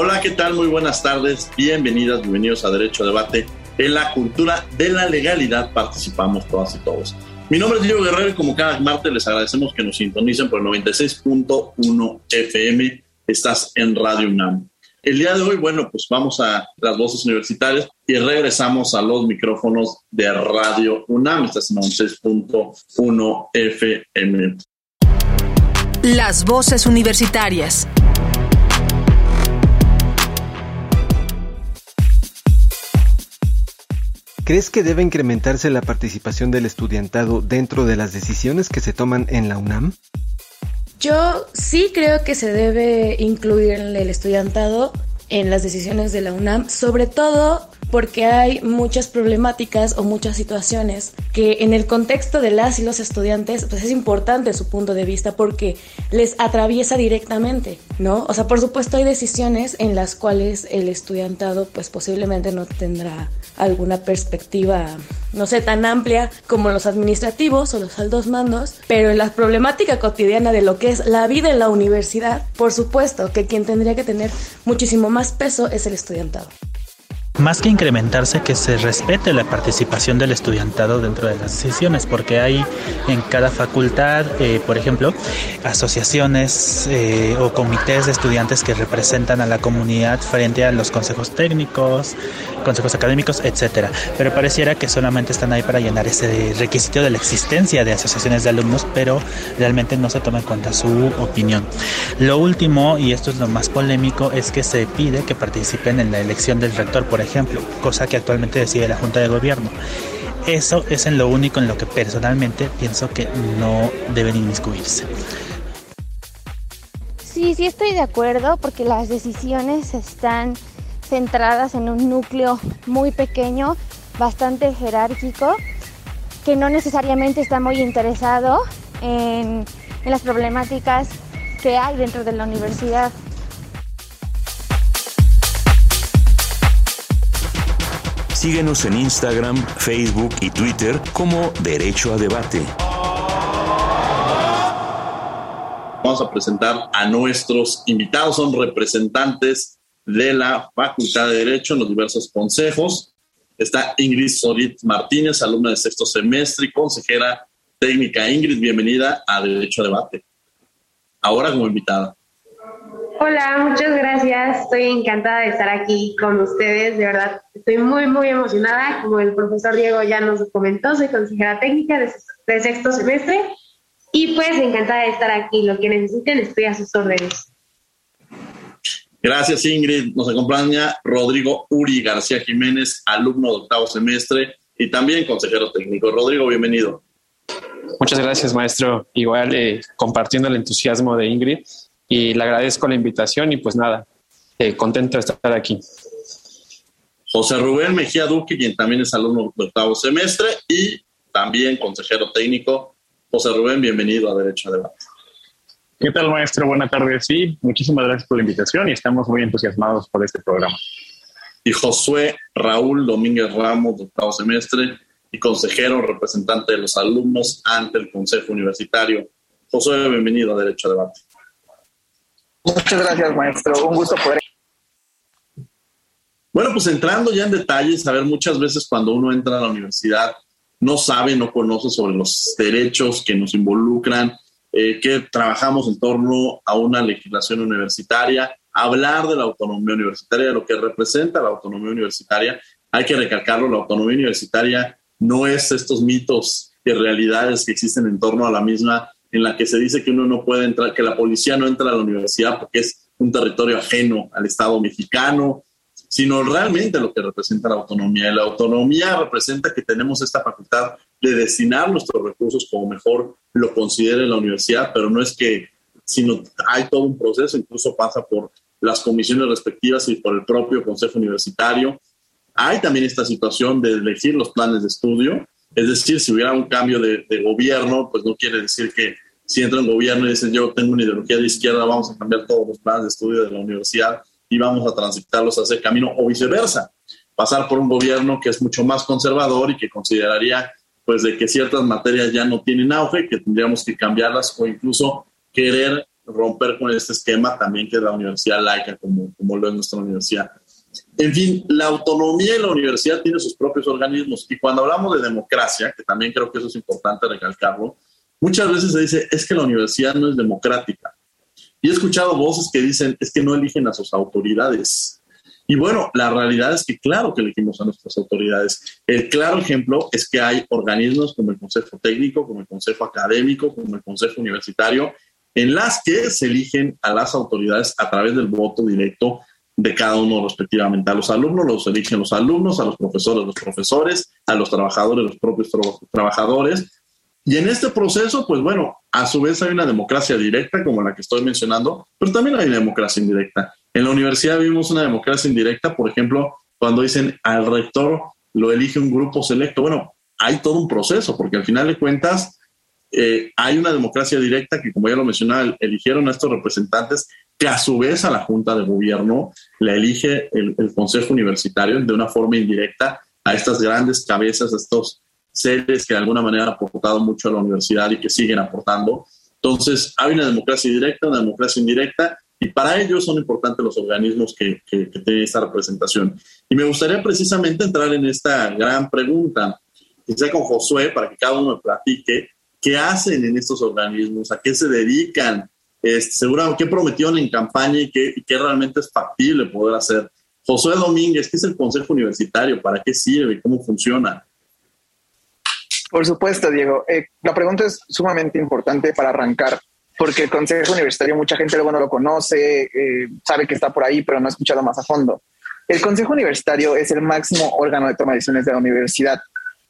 Hola, ¿qué tal? Muy buenas tardes. Bienvenidas, bienvenidos a Derecho a Debate. En la cultura de la legalidad participamos todas y todos. Mi nombre es Diego Guerrero y como cada martes les agradecemos que nos sintonicen por el 96.1 FM. Estás en Radio UNAM. El día de hoy, bueno, pues vamos a las voces universitarias y regresamos a los micrófonos de Radio UNAM. Estás en 96.1 FM. Las voces universitarias. ¿Crees que debe incrementarse la participación del estudiantado dentro de las decisiones que se toman en la UNAM? Yo sí creo que se debe incluir el estudiantado en las decisiones de la UNAM, sobre todo porque hay muchas problemáticas o muchas situaciones que en el contexto de las y los estudiantes pues es importante su punto de vista porque les atraviesa directamente, ¿no? O sea, por supuesto hay decisiones en las cuales el estudiantado pues posiblemente no tendrá alguna perspectiva, no sé, tan amplia como los administrativos o los altos mandos, pero en la problemática cotidiana de lo que es la vida en la universidad, por supuesto que quien tendría que tener muchísimo más peso es el estudiantado más que incrementarse, que se respete la participación del estudiantado dentro de las decisiones, porque hay en cada facultad, eh, por ejemplo, asociaciones eh, o comités de estudiantes que representan a la comunidad frente a los consejos técnicos, consejos académicos, etcétera. Pero pareciera que solamente están ahí para llenar ese requisito de la existencia de asociaciones de alumnos, pero realmente no se toma en cuenta su opinión. Lo último, y esto es lo más polémico, es que se pide que participen en la elección del rector, por ejemplo ejemplo, cosa que actualmente decide la Junta de Gobierno. Eso es en lo único en lo que personalmente pienso que no deben inmiscuirse. Sí, sí estoy de acuerdo porque las decisiones están centradas en un núcleo muy pequeño, bastante jerárquico, que no necesariamente está muy interesado en, en las problemáticas que hay dentro de la universidad. Síguenos en Instagram, Facebook y Twitter como Derecho a Debate. Vamos a presentar a nuestros invitados, son representantes de la Facultad de Derecho en los diversos consejos. Está Ingrid Sorit Martínez, alumna de sexto semestre y consejera técnica. Ingrid, bienvenida a Derecho a Debate. Ahora como invitada. Hola, muchas gracias. Estoy encantada de estar aquí con ustedes. De verdad, estoy muy, muy emocionada. Como el profesor Diego ya nos comentó, soy consejera técnica de, sexto semestre y pues encantada de estar aquí. Lo que necesiten, estoy a sus órdenes. Gracias, Ingrid. Nos acompaña Rodrigo Uri García Jiménez, alumno de octavo semestre y también consejero técnico. Rodrigo, bienvenido. Muchas gracias, maestro. Igual eh, compartiendo el entusiasmo de Ingrid y le agradezco la invitación y pues nada, eh, contento de estar aquí. José Rubén Mejía Duque, quien también es alumno de octavo semestre y también consejero técnico. José Rubén, bienvenido a Derecho a Debate. ¿Qué tal, maestro? Buenas tardes. Sí, muchísimas gracias por la invitación y estamos muy entusiasmados por este programa. Y Josué Raúl Domínguez Ramos, de octavo semestre y consejero representante de los alumnos ante el Consejo Universitario. Josué, bienvenido a Derecho a Debate. Muchas gracias, maestro. Un gusto poder. Bueno, pues entrando ya en detalles, a ver, muchas veces cuando uno entra a la universidad no sabe, no conoce sobre los derechos que nos involucran, eh, que trabajamos en torno a una legislación universitaria, hablar de la autonomía universitaria, de lo que representa la autonomía universitaria. Hay que recalcarlo, la autonomía universitaria no es estos mitos y realidades que existen en torno a la misma, en la que se dice que uno no puede entrar, que la policía no entra a la universidad porque es un territorio ajeno al Estado mexicano, sino realmente lo que representa la autonomía. Y la autonomía representa que tenemos esta facultad de destinar nuestros recursos como mejor lo considere la universidad, pero no es que, sino hay todo un proceso, incluso pasa por las comisiones respectivas y por el propio Consejo Universitario. Hay también esta situación de elegir los planes de estudio, es decir, si hubiera un cambio de, gobierno, pues no quiere decir que si entra un gobierno y dice yo tengo una ideología de izquierda, vamos a cambiar todos los planes de estudio de la universidad y vamos a transitarlos hacia el camino o viceversa. Pasar por un gobierno que es mucho más conservador y que consideraría pues de que ciertas materias ya no tienen auge, que tendríamos que cambiarlas o incluso querer romper con este esquema también que es la universidad laica como, como lo es nuestra universidad. En fin, la autonomía de la universidad tiene sus propios organismos y cuando hablamos de democracia, que también creo que eso es importante recalcarlo, muchas veces se dice es que la universidad no es democrática. Y he escuchado voces que dicen es que no eligen a sus autoridades. Y bueno, la realidad es que claro que elegimos a nuestras autoridades. El claro ejemplo es que hay organismos como el Consejo Técnico, como el Consejo Académico, como el Consejo Universitario, en las que se eligen a las autoridades a través del voto directo de cada uno respectivamente. A los alumnos los eligen los alumnos, a los profesores los profesores, a los trabajadores los propios trabajadores. Y en este proceso, pues bueno, a su vez hay una democracia directa como la que estoy mencionando, pero también hay una democracia indirecta. En la universidad vimos una democracia indirecta, por ejemplo, cuando dicen al rector lo elige un grupo selecto. Bueno, hay todo un proceso, porque al final de cuentas eh, hay una democracia directa que, como ya lo mencionaba, eligieron a estos representantes que a su vez a la Junta de Gobierno la elige el, Consejo Universitario de una forma indirecta a estas grandes cabezas, a estos seres que de alguna manera han aportado mucho a la universidad y que siguen aportando. Entonces, hay una democracia directa, una democracia indirecta, y para ello son importantes los organismos que, que, tienen esta representación. Y me gustaría precisamente entrar en esta gran pregunta, quizá con Josué, para que cada uno me platique qué hacen en estos organismos, a qué se dedican, este, seguramente qué prometieron en campaña y qué, realmente es factible poder hacer. Josué Domínguez, ¿qué es el Consejo Universitario? ¿Para qué sirve? ¿Cómo funciona? Por supuesto, Diego. Eh, la pregunta es sumamente importante para arrancar, porque el Consejo Universitario mucha gente luego no lo conoce, eh, sabe que está por ahí, pero no ha escuchado más a fondo. El Consejo Universitario es el máximo órgano de toma de decisiones de la universidad.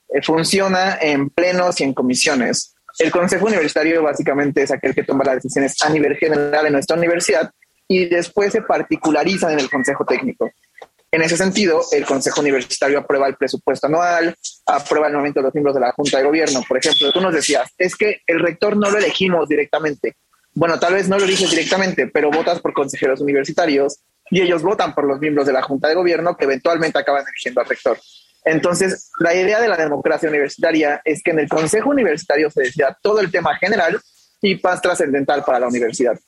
Eh, funciona en plenos y en comisiones. El Consejo Universitario básicamente es aquel que toma las decisiones a nivel general en nuestra universidad y después se particularizan en el Consejo Técnico. En ese sentido, el Consejo Universitario aprueba el presupuesto anual, aprueba el nombramiento de los miembros de la Junta de Gobierno. Por ejemplo, tú nos decías, es que el rector no lo elegimos directamente. Bueno, tal vez no lo eliges directamente, pero votas por consejeros universitarios y ellos votan por los miembros de la Junta de Gobierno que eventualmente acaban eligiendo al rector. Entonces, la idea de la democracia universitaria es que en el Consejo Universitario se decida todo el tema general y paz trascendental para la universidad.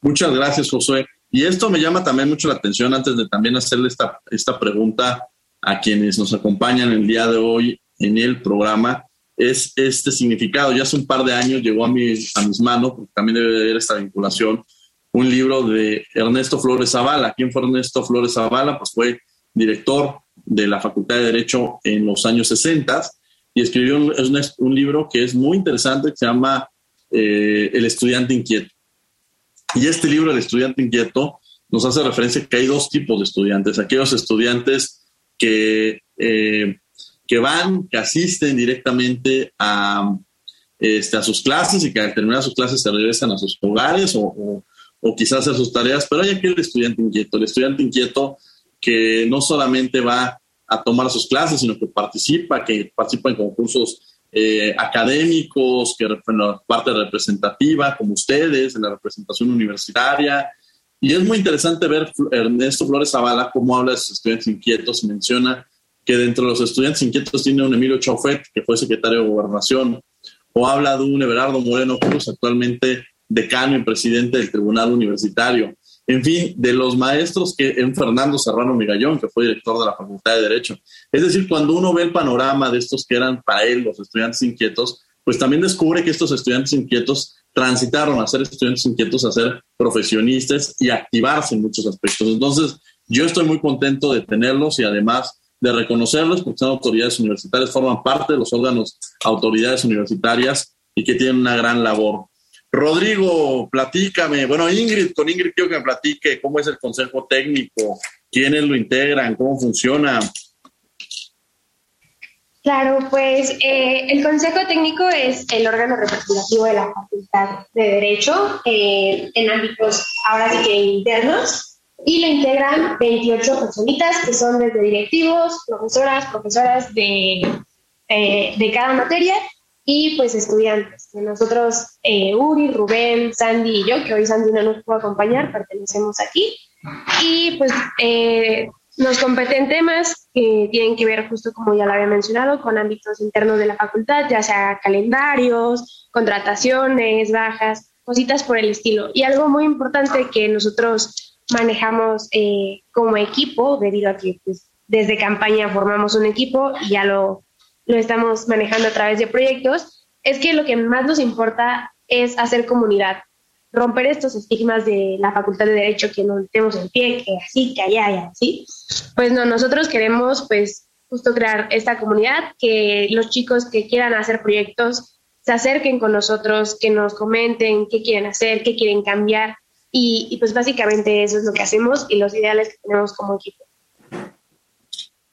Muchas gracias, Josué. Y esto me llama también mucho la atención antes de también hacerle esta, esta pregunta a quienes nos acompañan el día de hoy en el programa, es este significado. Ya hace un par de años llegó a, mi, a mis manos, porque también debe de haber esta vinculación, un libro de Ernesto Flores Zavala. ¿Quién fue Ernesto Flores Zavala? Pues fue director de la Facultad de Derecho en los años 60 y escribió un, un libro que es muy interesante que se llama eh, El estudiante inquieto. Y este libro, El estudiante inquieto, nos hace referencia que hay dos tipos de estudiantes. Aquellos estudiantes que, eh, que van, que asisten directamente a, este, a sus clases y que al terminar sus clases se regresan a sus hogares o, o, quizás a sus tareas, pero hay aquel estudiante inquieto, el estudiante inquieto que no solamente va a tomar sus clases, sino que participa, que participa en concursos eh, académicos, que en la parte representativa, como ustedes, en la representación universitaria. Y es muy interesante ver Ernesto Flores Zavala cómo habla de sus estudiantes inquietos menciona que dentro de los estudiantes inquietos tiene un Emilio Chaufet, que fue secretario de Gobernación, o habla de un Everardo Moreno Cruz, actualmente decano y presidente del Tribunal Universitario en fin, de los maestros que en Fernando Serrano Migallón, que fue director de la Facultad de Derecho. Es decir, cuando uno ve el panorama de estos que eran para él los estudiantes inquietos, pues también descubre que estos estudiantes inquietos transitaron a ser estudiantes inquietos a ser profesionistas y activarse en muchos aspectos. Entonces, yo estoy muy contento de tenerlos y además de reconocerlos porque son autoridades universitarias, forman parte de los órganos autoridades universitarias y que tienen una gran labor. Rodrigo, platícame. Bueno, Ingrid, con Ingrid quiero que me platique cómo es el consejo técnico, quiénes lo integran, cómo funciona. Claro, pues eh, el Consejo Técnico es el órgano representativo de la Facultad de Derecho eh, en ámbitos ahora sí que internos y lo integran 28 personitas que son desde directivos, profesoras, profesoras de, eh, de cada materia y pues estudiantes. Nosotros, Uri, Rubén, Sandy y yo, que hoy Sandy no nos puede acompañar, pertenecemos aquí. Y pues nos competen temas que tienen que ver, justo como ya lo había mencionado, con ámbitos internos de la facultad, ya sea calendarios, contrataciones, bajas, cositas por el estilo. Y algo muy importante que nosotros manejamos eh, como equipo, debido a que pues, desde campaña formamos un equipo y ya lo, lo estamos manejando a través de proyectos, es que lo que más nos importa es hacer comunidad romper estos estigmas de la Facultad de Derecho que no tenemos en pie, que así, que allá, y así. Pues no, nosotros queremos pues justo crear esta comunidad, que los chicos que quieran hacer proyectos se acerquen con nosotros, que nos comenten qué quieren hacer, qué quieren cambiar y, pues básicamente eso es lo que hacemos y los ideales que tenemos como equipo.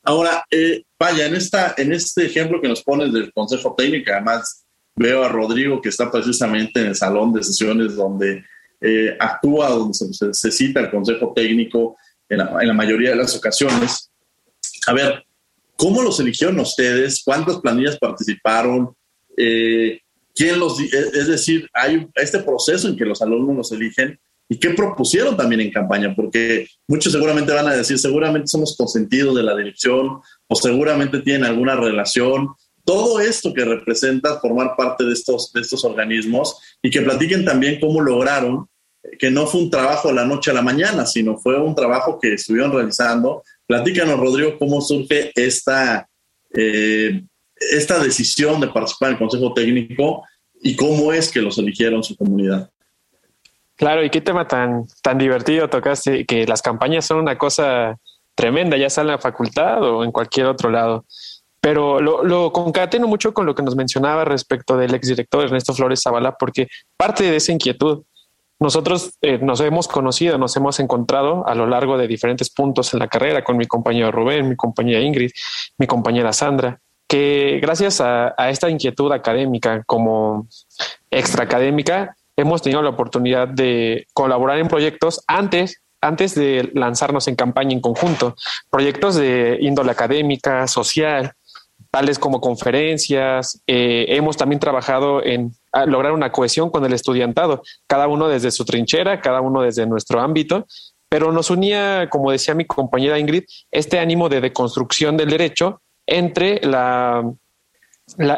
Ahora, eh, vaya, en, esta, en este ejemplo que nos pones del Consejo Técnico, además Veo a Rodrigo que está precisamente en el salón de sesiones donde eh, actúa, donde se, cita el consejo técnico en la, mayoría de las ocasiones. A ver, ¿cómo los eligieron ustedes? ¿Cuántas planillas participaron? Eh, ¿Quién los, es decir, hay este proceso en que los alumnos los eligen y qué propusieron también en campaña, porque muchos seguramente van a decir, seguramente somos consentidos de la dirección o seguramente tienen alguna relación todo esto que representa formar parte de estos, de estos organismos y que platiquen también cómo lograron que no fue un trabajo de la noche a la mañana, sino fue un trabajo que estuvieron realizando. Platícanos, Rodrigo, cómo surge esta, eh, esta decisión de participar en el Consejo Técnico y cómo es que los eligieron su comunidad. Claro, y qué tema tan, tan divertido tocaste, que las campañas son una cosa tremenda, ya sea en la facultad o en cualquier otro lado. Pero lo, lo, concateno mucho con lo que nos mencionaba respecto del exdirector Ernesto Flores Zavala, porque parte de esa inquietud, nosotros eh, nos hemos conocido, nos hemos encontrado a lo largo de diferentes puntos en la carrera con mi compañero Rubén, mi compañera Ingrid, mi compañera Sandra, que gracias a, esta inquietud académica como extraacadémica, hemos tenido la oportunidad de colaborar en proyectos antes antes de lanzarnos en campaña en conjunto, proyectos de índole académica, social, tales como conferencias. Eh, hemos también trabajado en lograr una cohesión con el estudiantado, cada uno desde su trinchera, cada uno desde nuestro ámbito, pero nos unía, como decía mi compañera Ingrid, este ánimo de deconstrucción del derecho entre e,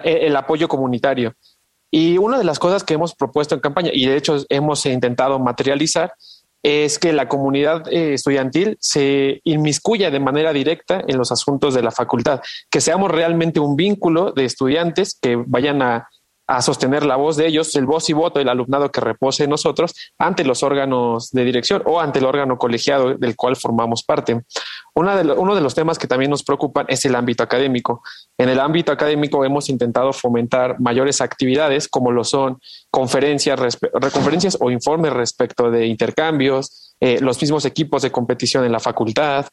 el apoyo comunitario. Y una de las cosas que hemos propuesto en campaña, y de hecho hemos intentado materializar, es que la comunidad eh, estudiantil se inmiscuya de manera directa en los asuntos de la facultad, que seamos realmente un vínculo de estudiantes que vayan a a sostener la voz de ellos, el voz y voto del alumnado que repose en nosotros ante los órganos de dirección o ante el órgano colegiado del cual formamos parte. Uno de los temas que también nos preocupan es el ámbito académico. En el ámbito académico hemos intentado fomentar mayores actividades como lo son conferencias, reconferencias o informes respecto de intercambios, eh, los mismos equipos de competición en la facultad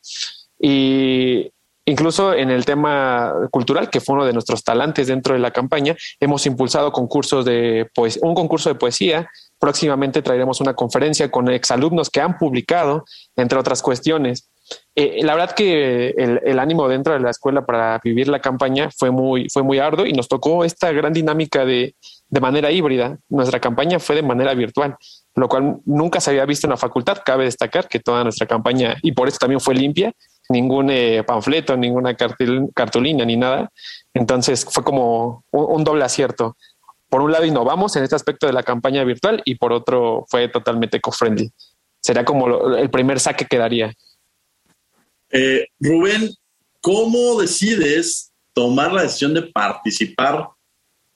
y Incluso en el tema cultural, que fue uno de nuestros talantes dentro de la campaña, hemos impulsado concursos de un concurso de poesía. Próximamente traeremos una conferencia con exalumnos que han publicado, entre otras cuestiones. Eh, la verdad que el, ánimo dentro de la escuela para vivir la campaña fue muy, fue muy arduo y nos tocó esta gran dinámica de, de manera híbrida. Nuestra campaña fue de manera virtual, lo cual nunca se había visto en la facultad. Cabe destacar que toda nuestra campaña, y por eso también fue limpia, ningún eh, panfleto, ninguna cartulina ni nada. Entonces fue como un, doble acierto. Por un lado innovamos en este aspecto de la campaña virtual y por otro fue totalmente eco-friendly. Sería como el primer saque que daría. Eh, Rubén, ¿cómo decides tomar la decisión de participar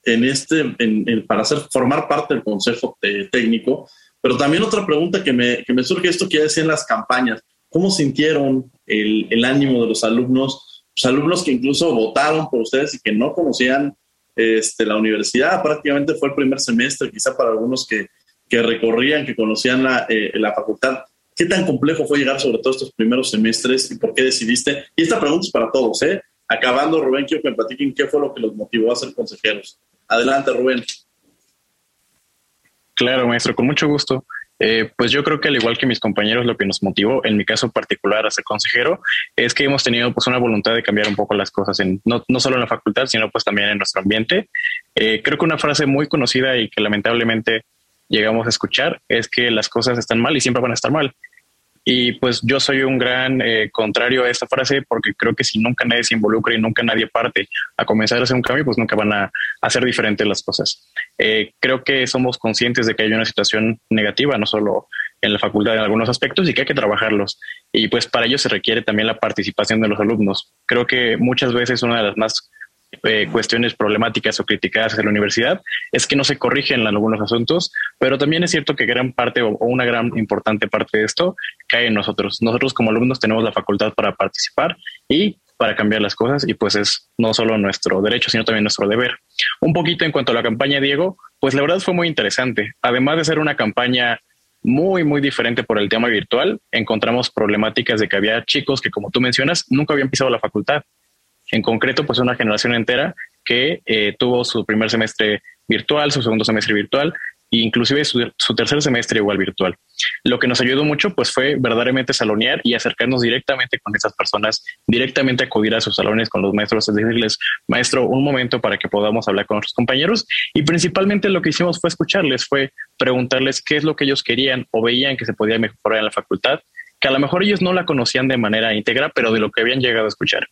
en este, en, para hacer, formar parte del consejo técnico. Pero también otra pregunta que me, que me surge esto que ya decía en las campañas. ¿Cómo sintieron el, ánimo de los alumnos? Los alumnos que incluso votaron por ustedes y que no conocían este, la universidad. Prácticamente fue el primer semestre, quizá para algunos que, que recorrían, que conocían la, eh, la facultad. ¿Qué tan complejo fue llegar sobre todo estos primeros semestres y por qué decidiste? Y esta pregunta es para todos, ¿eh? Acabando, Rubén, quiero que me platiquen qué fue lo que los motivó a ser consejeros. Adelante, Rubén. Claro, maestro, con mucho gusto. Eh, pues yo creo que al igual que mis compañeros, lo que nos motivó, en mi caso particular, a ser consejero, es que hemos tenido pues una voluntad de cambiar un poco las cosas, en, no, no solo en la facultad, sino pues también en nuestro ambiente. Eh, creo que una frase muy conocida y que lamentablemente llegamos a escuchar es que las cosas están mal y siempre van a estar mal. Y pues yo soy un gran eh, contrario a esta frase porque creo que si nunca nadie se involucra y nunca nadie parte a comenzar a hacer un cambio, pues nunca van a hacer diferentes las cosas. Eh, creo que somos conscientes de que hay una situación negativa, no solo en la facultad en algunos aspectos y que hay que trabajarlos. Y pues para ello se requiere también la participación de los alumnos. Creo que muchas veces una de las más eh, cuestiones problemáticas o criticadas en la universidad es que no se corrigen algunos asuntos, pero también es cierto que gran parte o, una gran importante parte de esto cae en nosotros. Nosotros como alumnos tenemos la facultad para participar y para cambiar las cosas y pues es no solo nuestro derecho, sino también nuestro deber. Un poquito en cuanto a la campaña, Diego, pues la verdad fue muy interesante. Además de ser una campaña muy, muy diferente por el tema virtual, encontramos problemáticas de que había chicos que, como tú mencionas, nunca habían pisado la facultad en concreto, pues una generación entera que eh, tuvo su primer semestre virtual, su segundo semestre virtual e inclusive su, tercer semestre igual virtual. Lo que nos ayudó mucho pues fue verdaderamente salonear y acercarnos directamente con esas personas, directamente acudir a sus salones con los maestros, es decirles, maestro, un momento para que podamos hablar con nuestros compañeros y principalmente lo que hicimos fue escucharles, fue preguntarles qué es lo que ellos querían o veían que se podía mejorar en la facultad que a lo mejor ellos no la conocían de manera íntegra, pero de lo que habían llegado a escuchar.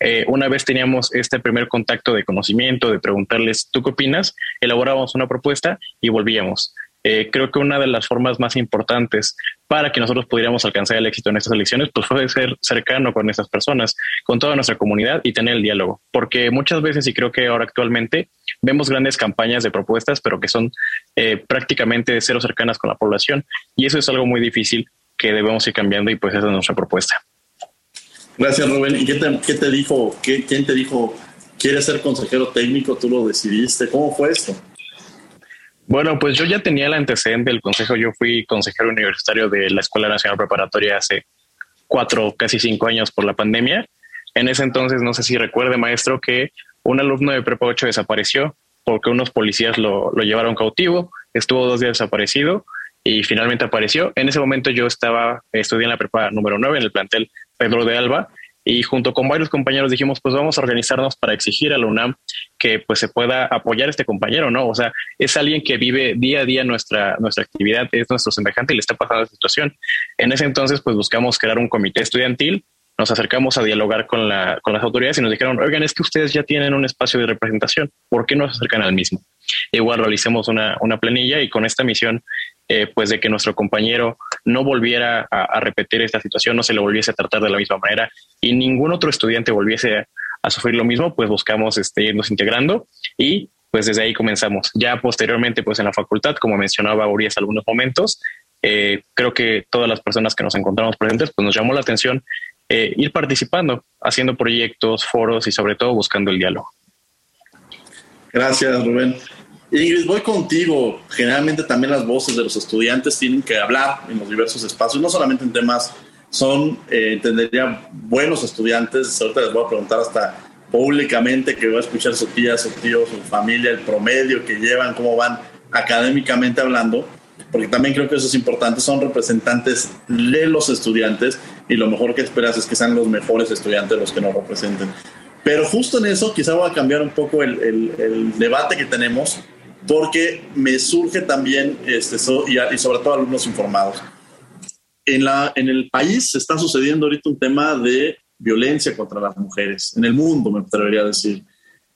Eh, una vez teníamos este primer contacto de conocimiento, de preguntarles, ¿tú qué opinas? Elaborábamos una propuesta y volvíamos. Eh, creo que una de las formas más importantes para que nosotros pudiéramos alcanzar el éxito en estas elecciones, pues fue ser cercano con estas personas, con toda nuestra comunidad y tener el diálogo. Porque muchas veces, y creo que ahora actualmente, vemos grandes campañas de propuestas, pero que son eh, prácticamente cero cercanas con la población. Y eso es algo muy difícil que debemos ir cambiando y pues esa es nuestra propuesta. Gracias, Rubén. ¿Y qué te, dijo? ¿Quién te dijo, quieres ser consejero técnico? ¿Tú lo decidiste? ¿Cómo fue esto? Bueno, pues yo ya tenía el antecedente del consejo. Yo fui consejero universitario de la Escuela Nacional Preparatoria hace cuatro, casi cinco años por la pandemia. En ese entonces, no sé si recuerde, maestro, que un alumno de Prepa 8 desapareció porque unos policías lo, lo llevaron cautivo, estuvo dos días desaparecido y finalmente apareció. En ese momento yo estaba estudiando en la prepa número 9 en el plantel Pedro de Alba y junto con varios compañeros dijimos, pues vamos a organizarnos para exigir a la UNAM que pues se pueda apoyar a este compañero, ¿no? O sea, es alguien que vive día a día nuestra, nuestra actividad, es nuestro semejante y le está pasando la situación. En ese entonces, pues buscamos crear un comité estudiantil, nos acercamos a dialogar con, la, con las autoridades y nos dijeron, oigan, es que ustedes ya tienen un espacio de representación, ¿por qué no se acercan al mismo? Igual realicemos una, una planilla y con esta misión eh, pues de que nuestro compañero no volviera a, repetir esta situación, no se le volviese a tratar de la misma manera y ningún otro estudiante volviese a, sufrir lo mismo, pues buscamos este, irnos integrando y pues desde ahí comenzamos. Ya posteriormente, pues en la facultad, como mencionaba Urias algunos momentos, eh, creo que todas las personas que nos encontramos presentes, pues nos llamó la atención eh, ir participando, haciendo proyectos, foros y sobre todo buscando el diálogo. Gracias, Rubén. Ingrid, voy contigo. Generalmente también las voces de los estudiantes tienen que hablar en los diversos espacios, no solamente en temas, son, eh, entendería, buenos estudiantes. Ahorita les voy a preguntar hasta públicamente que voy a escuchar su tía, su tío, su familia, el promedio que llevan, cómo van académicamente hablando, porque también creo que eso es importante. Son representantes de los estudiantes y lo mejor que esperas es que sean los mejores estudiantes los que nos representen. Pero justo en eso quizá voy a cambiar un poco el, el, el debate que tenemos porque me surge también, este, y, sobre todo alumnos informados. En, la, en el país está sucediendo ahorita un tema de violencia contra las mujeres, en el mundo me atrevería a decir.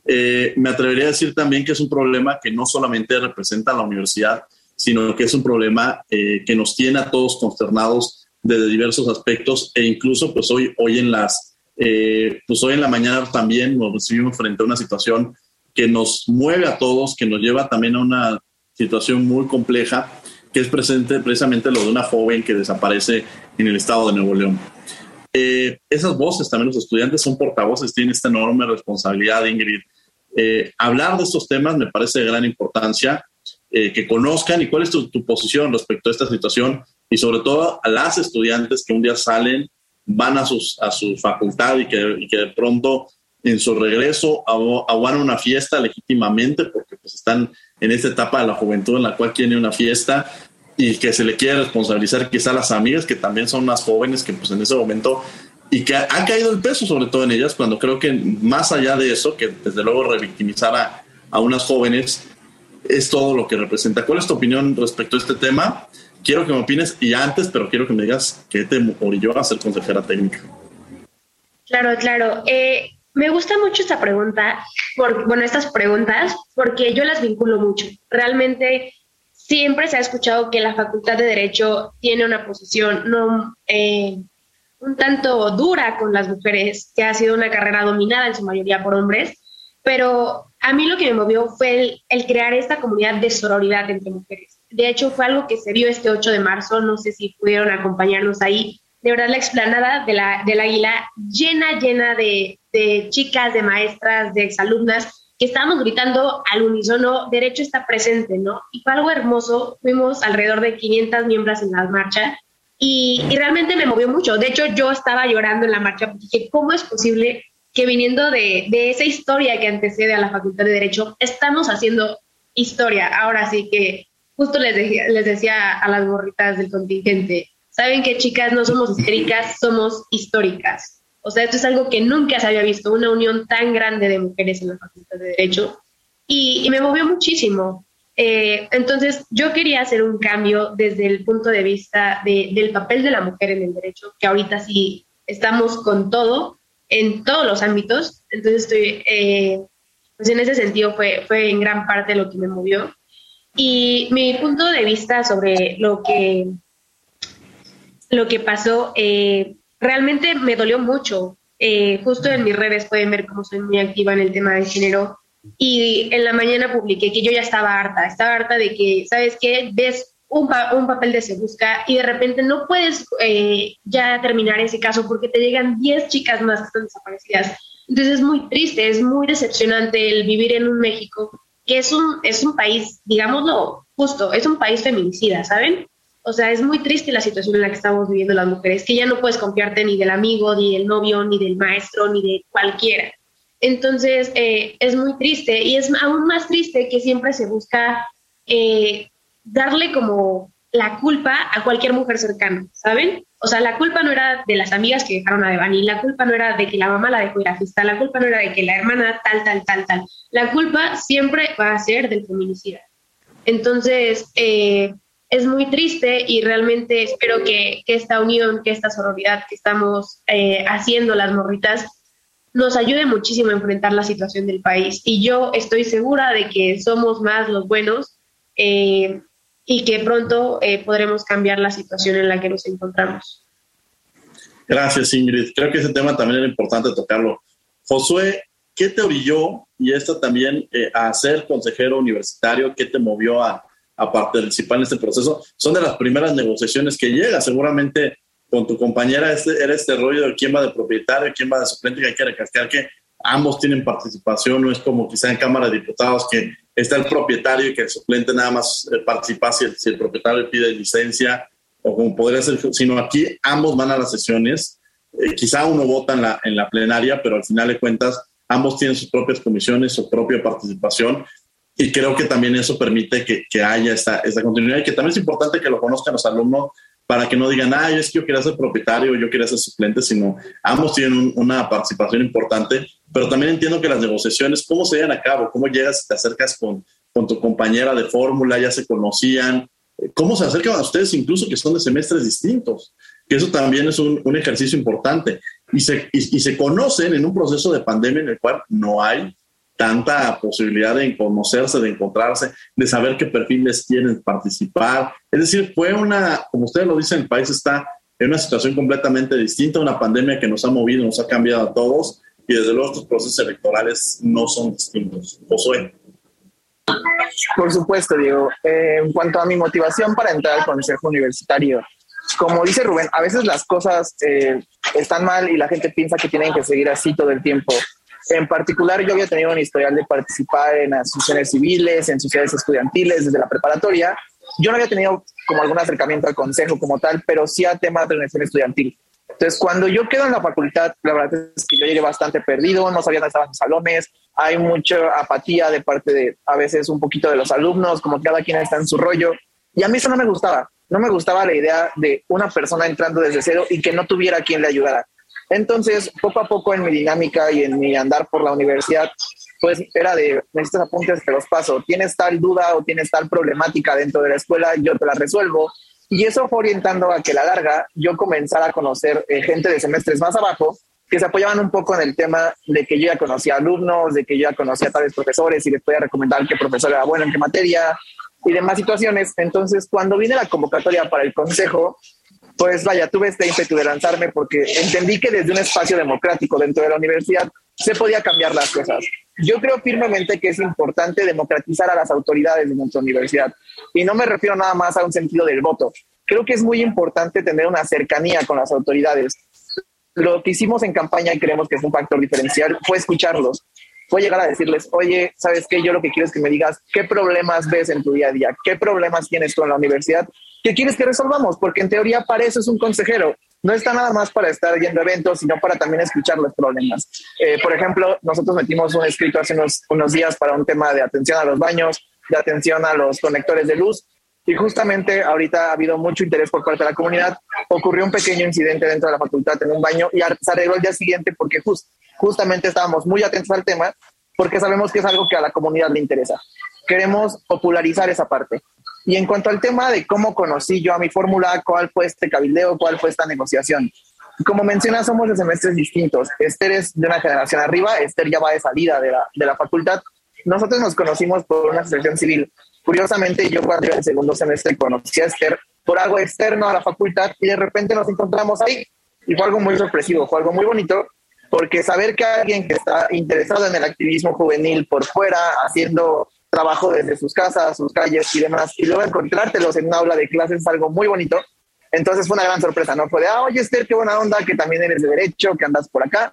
Eh, me atrevería a decir también que es un problema que no solamente representa la universidad, sino que es un problema eh, que nos tiene a todos consternados desde diversos aspectos e incluso pues hoy, hoy en las, eh, pues hoy en la mañana también nos recibimos frente a una situación que nos mueve a todos, que nos lleva también a una situación muy compleja, que es presente precisamente lo de una joven que desaparece en el estado de Nuevo León. Eh, esas voces, también los estudiantes son portavoces, tienen esta enorme responsabilidad, Ingrid. Eh, hablar de estos temas me parece de gran importancia, eh, que conozcan y cuál es tu, posición respecto a esta situación y sobre todo a las estudiantes que un día salen, van a, sus, a su facultad y que, y que de pronto en su regreso aguan una fiesta legítimamente porque pues están en esta etapa de la juventud en la cual tiene una fiesta y que se le quiere responsabilizar quizá a las amigas que también son más jóvenes que pues en ese momento y que ha, caído el peso sobre todo en ellas cuando creo que más allá de eso que desde luego revictimizar a, a unas jóvenes es todo lo que representa. ¿Cuál es tu opinión respecto a este tema? Quiero que me opines y antes, pero quiero que me digas qué te orilló a ser consejera técnica. Claro, claro. Eh, me gusta mucho esta pregunta, por, bueno, estas preguntas, porque yo las vinculo mucho. Realmente siempre se ha escuchado que la Facultad de Derecho tiene una posición no eh, un tanto dura con las mujeres, que ha sido una carrera dominada en su mayoría por hombres, pero a mí lo que me movió fue el, crear esta comunidad de sororidad entre mujeres. De hecho, fue algo que se vio este 8 de marzo, no sé si pudieron acompañarnos ahí. De verdad, la explanada de la, del águila llena, llena de, chicas, de maestras, de exalumnas, que estábamos gritando al unísono, derecho está presente, ¿no? Y fue algo hermoso, fuimos alrededor de 500 miembros en la marcha y, realmente me movió mucho. De hecho, yo estaba llorando en la marcha porque dije, ¿cómo es posible que viniendo de, de esa historia que antecede a la Facultad de Derecho, estamos haciendo historia? Ahora sí que justo les, les decía a las gorritas del contingente, saben que chicas no somos histéricas, somos históricas. O sea, esto es algo que nunca se había visto, una unión tan grande de mujeres en la Facultad de Derecho. Y, me movió muchísimo. Eh, entonces, yo quería hacer un cambio desde el punto de vista del papel de la mujer en el derecho, que ahorita sí estamos con todo, en todos los ámbitos. Entonces, estoy, eh, pues en ese sentido fue, fue en gran parte lo que me movió. Y mi punto de vista sobre lo que, lo que pasó, eh, realmente me dolió mucho. Eh, justo en mis redes pueden ver cómo soy muy activa en el tema de género. Y en la mañana publiqué que yo ya estaba harta, estaba harta de que, ¿sabes qué? Ves un, un papel de Se Busca y de repente no puedes eh, ya terminar ese caso porque te llegan 10 chicas más que están desaparecidas. Entonces es muy triste, es muy decepcionante el vivir en un México que es un, es un país, digámoslo justo, es un país feminicida, ¿saben? O sea, es muy triste la situación en la que estamos viviendo las mujeres, que ya no puedes confiarte ni del amigo, ni del novio, ni del maestro, ni de cualquiera. Entonces, eh, es muy triste y es aún más triste que siempre se busca eh, darle como la culpa a cualquier mujer cercana, ¿saben? O sea, la culpa no era de las amigas que dejaron a Devani, la culpa no era de que la mamá la dejó ir a fiesta, la culpa no era de que la hermana tal, tal, tal, tal. La culpa siempre va a ser del feminicida. Entonces, eh, es muy triste y realmente espero que, esta unión, que esta sororidad que estamos eh, haciendo las morritas nos ayude muchísimo a enfrentar la situación del país. Y yo estoy segura de que somos más los buenos eh, y que pronto eh, podremos cambiar la situación en la que nos encontramos. Gracias, Ingrid. Creo que ese tema también era importante tocarlo. Josué, ¿qué te orilló y esto también a ser consejero universitario? ¿Qué te movió a, a participar en este proceso. Son de las primeras negociaciones que llega. Seguramente con tu compañera este, era este rollo de quién va de propietario, quién va de suplente, que hay que recalcar que ambos tienen participación, no es como quizá en Cámara de Diputados que está el propietario y que el suplente nada más eh, participa si el, si el propietario pide licencia o como podría ser, sino aquí ambos van a las sesiones, eh, quizá uno vota en la, en la plenaria, pero al final de cuentas ambos tienen sus propias comisiones, su propia participación y creo que también eso permite que, que haya esta, esta, continuidad y que también es importante que lo conozcan los alumnos para que no digan, ah, es que yo quería ser propietario, yo quería ser suplente, sino ambos tienen una participación importante, pero también entiendo que las negociaciones, ¿cómo se llevan a cabo? ¿Cómo llegas, te acercas con, con tu compañera de fórmula, ya se conocían? ¿Cómo se acercan a ustedes incluso que son de semestres distintos? Que eso también es un, un ejercicio importante. Y se, y, y se conocen en un proceso de pandemia en el cual no hay tanta posibilidad de conocerse, de encontrarse, de saber qué perfiles quieren participar. Es decir, fue una, como ustedes lo dicen, el país está en una situación completamente distinta, una pandemia que nos ha movido, nos ha cambiado a todos y desde luego estos procesos electorales no son distintos. Josué. Por supuesto, Diego. Eh, en cuanto a mi motivación para entrar al Consejo Universitario, como dice Rubén, a veces las cosas eh, están mal y la gente piensa que tienen que seguir así todo el tiempo. En particular, yo había tenido un historial de participar en asociaciones civiles, en sociedades estudiantiles desde la preparatoria. Yo no había tenido como algún acercamiento al consejo como tal, pero sí a temas de organización estudiantil. Entonces, cuando yo quedo en la facultad, la verdad es que yo llegué bastante perdido, no sabía dónde estaban los salones, hay mucha apatía de parte de, a veces, un poquito de los alumnos, como cada quien está en su rollo. Y a mí eso no me gustaba. No me gustaba la idea de una persona entrando desde cero y que no tuviera quien le ayudara. Entonces, poco a poco en mi dinámica y en mi andar por la universidad, pues era de, necesitas apuntes, te los paso. Tienes tal duda o tienes tal problemática dentro de la escuela, yo te la resuelvo. Y eso fue orientando a que a la larga yo comenzara a conocer eh, gente de semestres más abajo que se apoyaban un poco en el tema de que yo ya conocía alumnos, de que yo ya conocía tales profesores y les podía recomendar qué profesor era bueno en qué materia y demás situaciones. Entonces, cuando vine la convocatoria para el consejo, pues vaya, tuve este ímpetu de lanzarme porque entendí que desde un espacio democrático dentro de la universidad se podía cambiar las cosas. Yo creo firmemente que es importante democratizar a las autoridades de nuestra universidad y no me refiero nada más a un sentido del voto. Creo que es muy importante tener una cercanía con las autoridades. Lo que hicimos en campaña y creemos que es un factor diferencial fue escucharlos, fue llegar a decirles, oye, ¿sabes qué? Yo lo que quiero es que me digas qué problemas ves en tu día a día, qué problemas tienes tú en la universidad ¿Qué quieres que resolvamos? Porque en teoría para eso es un consejero. No está nada más para estar yendo a eventos, sino para también escuchar los problemas. Eh, por ejemplo, nosotros metimos un escrito hace unos, unos días para un tema de atención a los baños, de atención a los conectores de luz. Y justamente ahorita ha habido mucho interés por parte de la comunidad. Ocurrió un pequeño incidente dentro de la facultad en un baño y se arregló el día siguiente porque just, justamente estábamos muy atentos al tema porque sabemos que es algo que a la comunidad le interesa. Queremos popularizar esa parte. Y en cuanto al tema de cómo conocí yo a mi fórmula, cuál fue este cabildeo, cuál fue esta negociación. Como mencionas, somos de semestres distintos. Esther es de una generación arriba, Esther ya va de salida de la, de la facultad. Nosotros nos conocimos por una asociación civil. Curiosamente, yo cuando iba en segundo semestre conocí a Esther por algo externo a la facultad y de repente nos encontramos ahí. Y fue algo muy sorpresivo, fue algo muy bonito, porque saber que alguien que está interesado en el activismo juvenil por fuera, haciendo trabajo desde sus casas, sus calles y demás, y luego encontrártelos en una aula de clases es algo muy bonito. Entonces fue una gran sorpresa, ¿no? Fue de, ah, oye Esther, qué buena onda, que también eres de derecho, que andas por acá.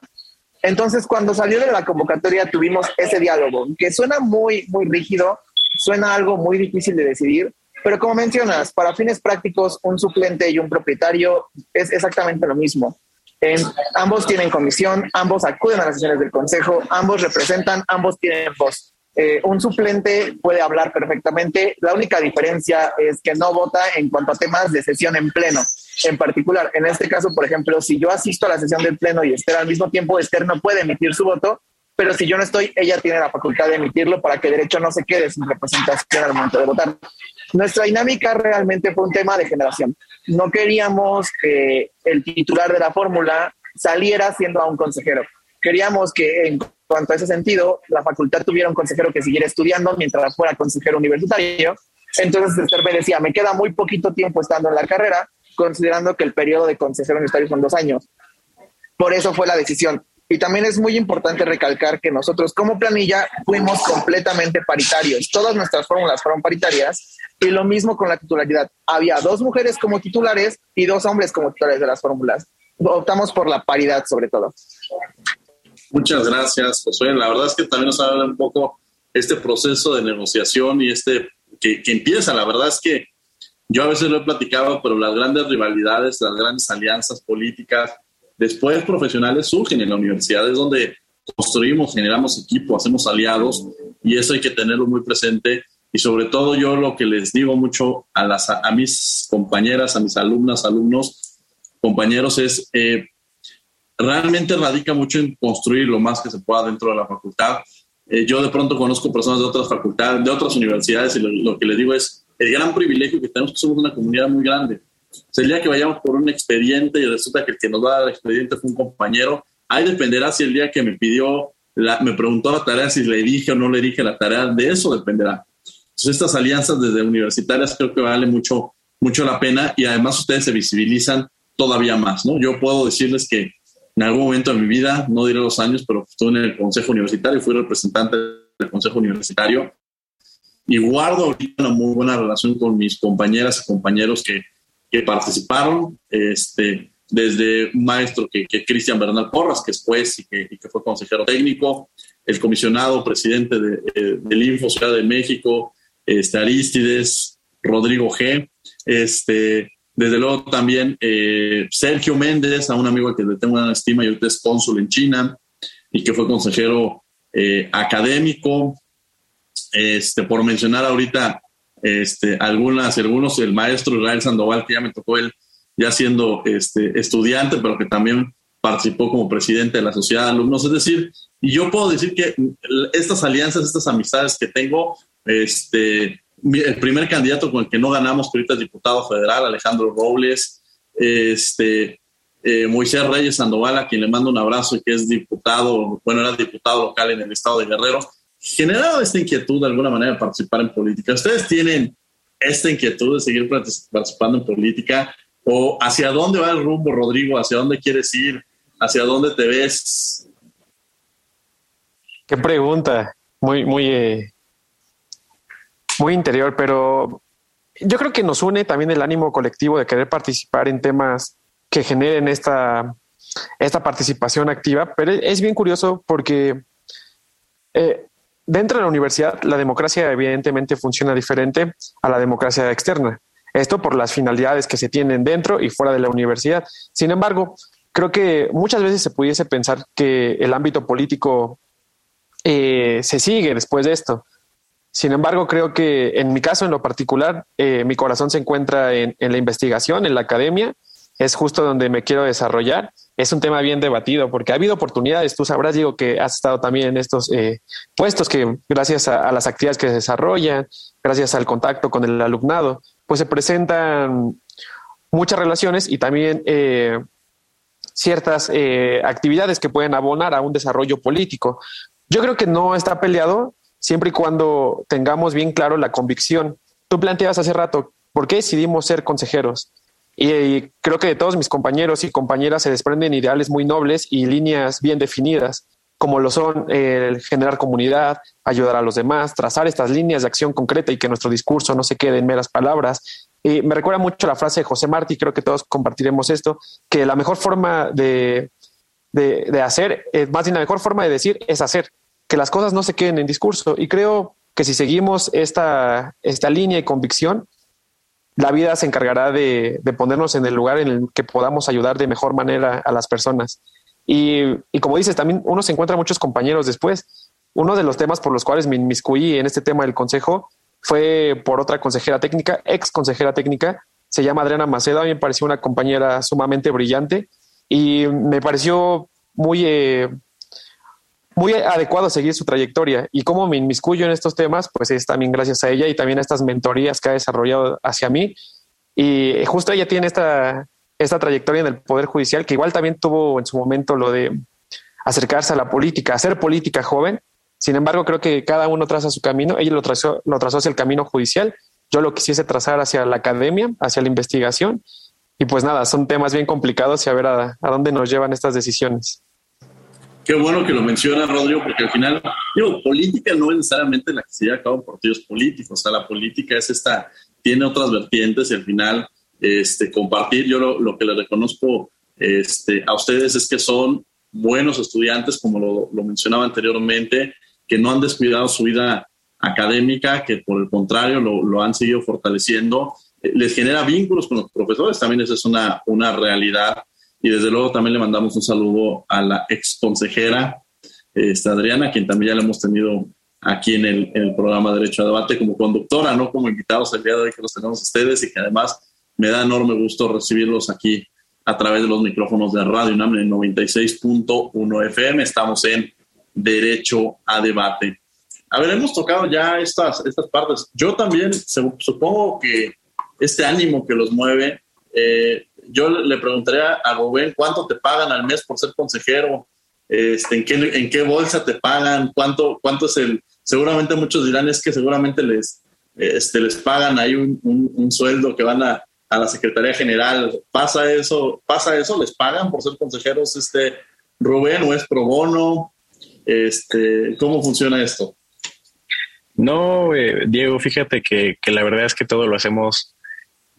Entonces cuando salió de la convocatoria tuvimos ese diálogo, que suena muy, muy rígido, suena algo muy difícil de decidir, pero como mencionas, para fines prácticos, un suplente y un propietario es exactamente lo mismo. ambos tienen comisión, ambos acuden a las sesiones del consejo, ambos representan, ambos tienen voz. Eh, un suplente puede hablar perfectamente. La única diferencia es que no vota en cuanto a temas de sesión en pleno. En particular, en este caso, por ejemplo, si yo asisto a la sesión del pleno y Esther al mismo tiempo, Esther no puede emitir su voto, pero si yo no estoy, ella tiene la facultad de emitirlo para que derecho no se quede sin representación al momento de votar. Nuestra dinámica realmente fue un tema de generación. No queríamos que el titular de la fórmula saliera siendo a un consejero. Queríamos que en cuanto a ese sentido, la facultad tuviera un consejero que siguiera estudiando mientras fuera consejero universitario. Entonces, Esther me decía, me queda muy poquito tiempo estando en la carrera, considerando que el periodo de consejero universitario son dos años. Por eso fue la decisión. Y también es muy importante recalcar que nosotros como planilla fuimos completamente paritarios. Todas nuestras fórmulas fueron paritarias y lo mismo con la titularidad. Había dos mujeres como titulares y dos hombres como titulares de las fórmulas. Optamos por la paridad sobre todo. Muchas gracias, Josué. La verdad es que también nos habla un poco este proceso de negociación y este que, empieza. La verdad es que yo a veces lo he platicado, pero las grandes rivalidades, las grandes alianzas políticas, después profesionales surgen en la universidad, es donde construimos, generamos equipo, hacemos aliados y eso hay que tenerlo muy presente. Y sobre todo yo lo que les digo mucho a, las, a mis compañeras, a mis alumnas, alumnos, compañeros es eh, realmente radica mucho en construir lo más que se pueda dentro de la facultad. Eh, yo de pronto conozco personas de otras facultades, de otras universidades, y lo, que les digo es el gran privilegio que tenemos que somos una comunidad muy grande. O el día que vayamos por un expediente y resulta que el que nos va a dar el expediente fue un compañero, ahí dependerá si el día que me pidió, me preguntó la tarea, si le dije o no le dije la tarea, de eso dependerá. Entonces, estas alianzas desde universitarias creo que vale mucho, mucho la pena y además ustedes se visibilizan todavía más, ¿no? Yo puedo decirles que en algún momento de mi vida, no diré los años, pero estuve en el Consejo Universitario, fui representante del Consejo Universitario y guardo ahorita una muy buena relación con mis compañeras y compañeros que, que participaron, este, desde un maestro que, que Cristian Bernal Porras, que es juez y que, y que, fue consejero técnico, el comisionado presidente de, eh, del Info Ciudad de México, este, Aristides, Rodrigo G, este, desde luego también eh, Sergio Méndez, a un amigo que le tengo una estima y ahorita es cónsul en China y que fue consejero eh, académico. Este, por mencionar ahorita este, algunas, algunos, el maestro Israel Sandoval, que ya me tocó él ya siendo este, estudiante, pero que también participó como presidente de la sociedad de alumnos. Es decir, y yo puedo decir que estas alianzas, estas amistades que tengo, este, el primer candidato con el que no ganamos, que ahorita es diputado federal, Alejandro Robles, este, eh, Moisés Reyes Sandoval, a quien le mando un abrazo y que es diputado, bueno, era diputado local en el estado de Guerrero, generado esta inquietud de alguna manera de participar en política. ¿Ustedes tienen esta inquietud de seguir participando en política? ¿O hacia dónde va el rumbo, Rodrigo? ¿Hacia dónde quieres ir? ¿Hacia dónde te ves? Qué pregunta, muy, muy, eh, muy interior, pero yo creo que nos une también el ánimo colectivo de querer participar en temas que generen esta, esta participación activa, pero es bien curioso porque eh, dentro de la universidad la democracia evidentemente funciona diferente a la democracia externa. Esto por las finalidades que se tienen dentro y fuera de la universidad. Sin embargo, creo que muchas veces se pudiese pensar que el ámbito político eh, se sigue después de esto. Sin embargo, creo que en mi caso, en lo particular, eh, mi corazón se encuentra en, la investigación, en la academia. Es justo donde me quiero desarrollar. Es un tema bien debatido porque ha habido oportunidades. Tú sabrás, digo, que has estado también en estos eh, puestos que gracias a, las actividades que se desarrollan, gracias al contacto con el alumnado, pues se presentan muchas relaciones y también eh, ciertas actividades que pueden abonar a un desarrollo político. Yo creo que no está peleado siempre y cuando tengamos bien claro la convicción. Tú planteabas hace rato, ¿por qué decidimos ser consejeros? Y, creo que de todos mis compañeros y compañeras se desprenden ideales muy nobles y líneas bien definidas, como lo son el generar comunidad, ayudar a los demás, trazar estas líneas de acción concreta y que nuestro discurso no se quede en meras palabras. Y me recuerda mucho la frase de José Martí, creo que todos compartiremos esto, que la mejor forma de, de, de hacer, más bien la mejor forma de decir es hacer que las cosas no se queden en discurso. Y creo que si seguimos esta, esta línea y convicción, la vida se encargará de, ponernos en el lugar en el que podamos ayudar de mejor manera a las personas. Y, como dices, también uno se encuentra muchos compañeros después. Uno de los temas por los cuales me inmiscuí en este tema del consejo fue por otra consejera técnica, ex consejera técnica, se llama Adriana Macedo, a mí me pareció una compañera sumamente brillante y me pareció muy, eh, muy adecuado seguir su trayectoria y cómo me inmiscuyo en estos temas, pues es también gracias a ella y también a estas mentorías que ha desarrollado hacia mí. Y justo ella tiene esta, esta trayectoria en el Poder Judicial, que igual también tuvo en su momento lo de acercarse a la política, hacer política joven. Sin embargo, creo que cada uno traza su camino. Ella lo trazó, lo trazó hacia el camino judicial. Yo lo quisiese trazar hacia la academia, hacia la investigación. Y pues nada, son temas bien complicados y a ver a dónde nos llevan estas decisiones. Qué bueno que lo menciona, Rodrigo, porque al final, digo, política no es necesariamente la que se lleva a cabo en partidos políticos. O sea, la política es esta, tiene otras vertientes y al final, este, compartir, yo lo, que le reconozco este, a ustedes es que son buenos estudiantes, como lo, lo mencionaba anteriormente, que no han descuidado su vida académica, que por el contrario lo, lo han seguido fortaleciendo. Les genera vínculos con los profesores, también esa es una, una realidad y desde luego también le mandamos un saludo a la ex consejera Adriana, quien también ya la hemos tenido aquí en el, programa Derecho a Debate como conductora, no como invitados el día de hoy que los tenemos ustedes y que además me da enorme gusto recibirlos aquí a través de los micrófonos de Radio UNAM en 96.1 FM. Estamos en Derecho a Debate. A ver, hemos tocado ya estas, estas partes. Yo también supongo que este ánimo que los mueve eh, yo le preguntaría a Rubén cuánto te pagan al mes por ser consejero, este, en, qué, en qué bolsa te pagan, cuánto, cuánto es el, seguramente muchos dirán es que seguramente les, este, les pagan ahí un, un, sueldo que van a, a la Secretaría General. ¿Pasa eso? ¿Pasa eso? ¿Les pagan por ser consejeros, este Rubén, o es pro bono? Este, ¿Cómo funciona esto? No, eh, Diego, fíjate que, que, la verdad es que todo lo hacemos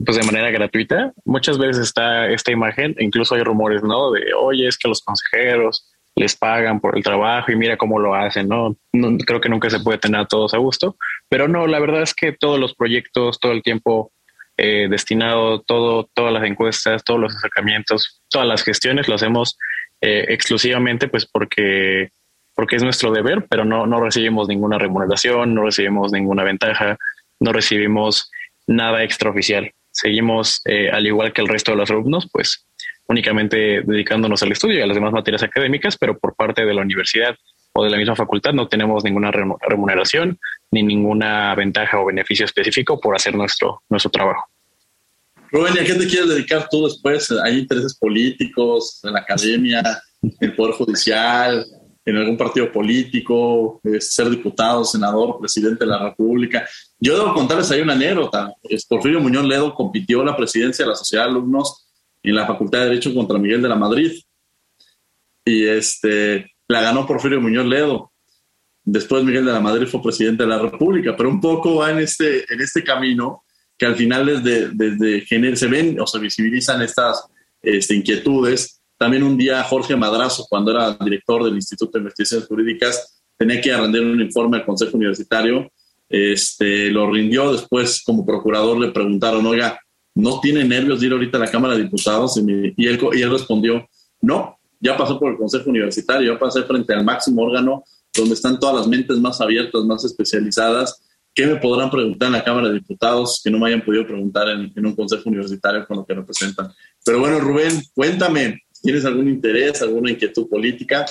pues de manera gratuita. Muchas veces está esta imagen, incluso hay rumores, ¿no? De, oye, es que los consejeros les pagan por el trabajo y mira cómo lo hacen, ¿no? no creo que nunca se puede tener a todos a gusto, pero no, la verdad es que todos los proyectos, todo el tiempo eh, destinado, todo, todas las encuestas, todos los acercamientos, todas las gestiones lo hacemos eh, exclusivamente pues porque, porque es nuestro deber, pero no, no recibimos ninguna remuneración, no recibimos ninguna ventaja, no recibimos nada extraoficial. Seguimos, eh, al igual que el resto de los alumnos, pues únicamente dedicándonos al estudio y a las demás materias académicas, pero por parte de la universidad o de la misma facultad no tenemos ninguna remuneración ni ninguna ventaja o beneficio específico por hacer nuestro, nuestro trabajo. Rubén, ¿a qué te quieres dedicar tú después? ¿Hay intereses políticos en la academia, el Poder Judicial, en algún partido político, ser diputado, senador, presidente de la República? Yo debo contarles ahí una anécdota. Porfirio Muñoz Ledo compitió la presidencia de la Sociedad de Alumnos en la Facultad de Derecho contra Miguel de la Madrid. Y este, la ganó Porfirio Muñoz Ledo. Después Miguel de la Madrid fue presidente de la República, pero un poco va en este, en este camino que al final desde, desde se ven o se visibilizan estas este, inquietudes. También un día Jorge Madrazo, cuando era director del Instituto de Investigaciones Jurídicas, tenía que rendir un informe al Consejo Universitario. Este, lo rindió después como procurador, le preguntaron, oiga, ¿no tiene nervios de ir ahorita a la Cámara de Diputados? Y, él, y él respondió, no, ya pasó por el Consejo Universitario, ya pasé frente al máximo órgano donde están todas las mentes más abiertas, más especializadas. ¿Qué me podrán preguntar en la Cámara de Diputados que no me hayan podido preguntar en, un Consejo Universitario con lo que representan? Pero bueno, Rubén, cuéntame, ¿tienes algún interés, alguna inquietud política?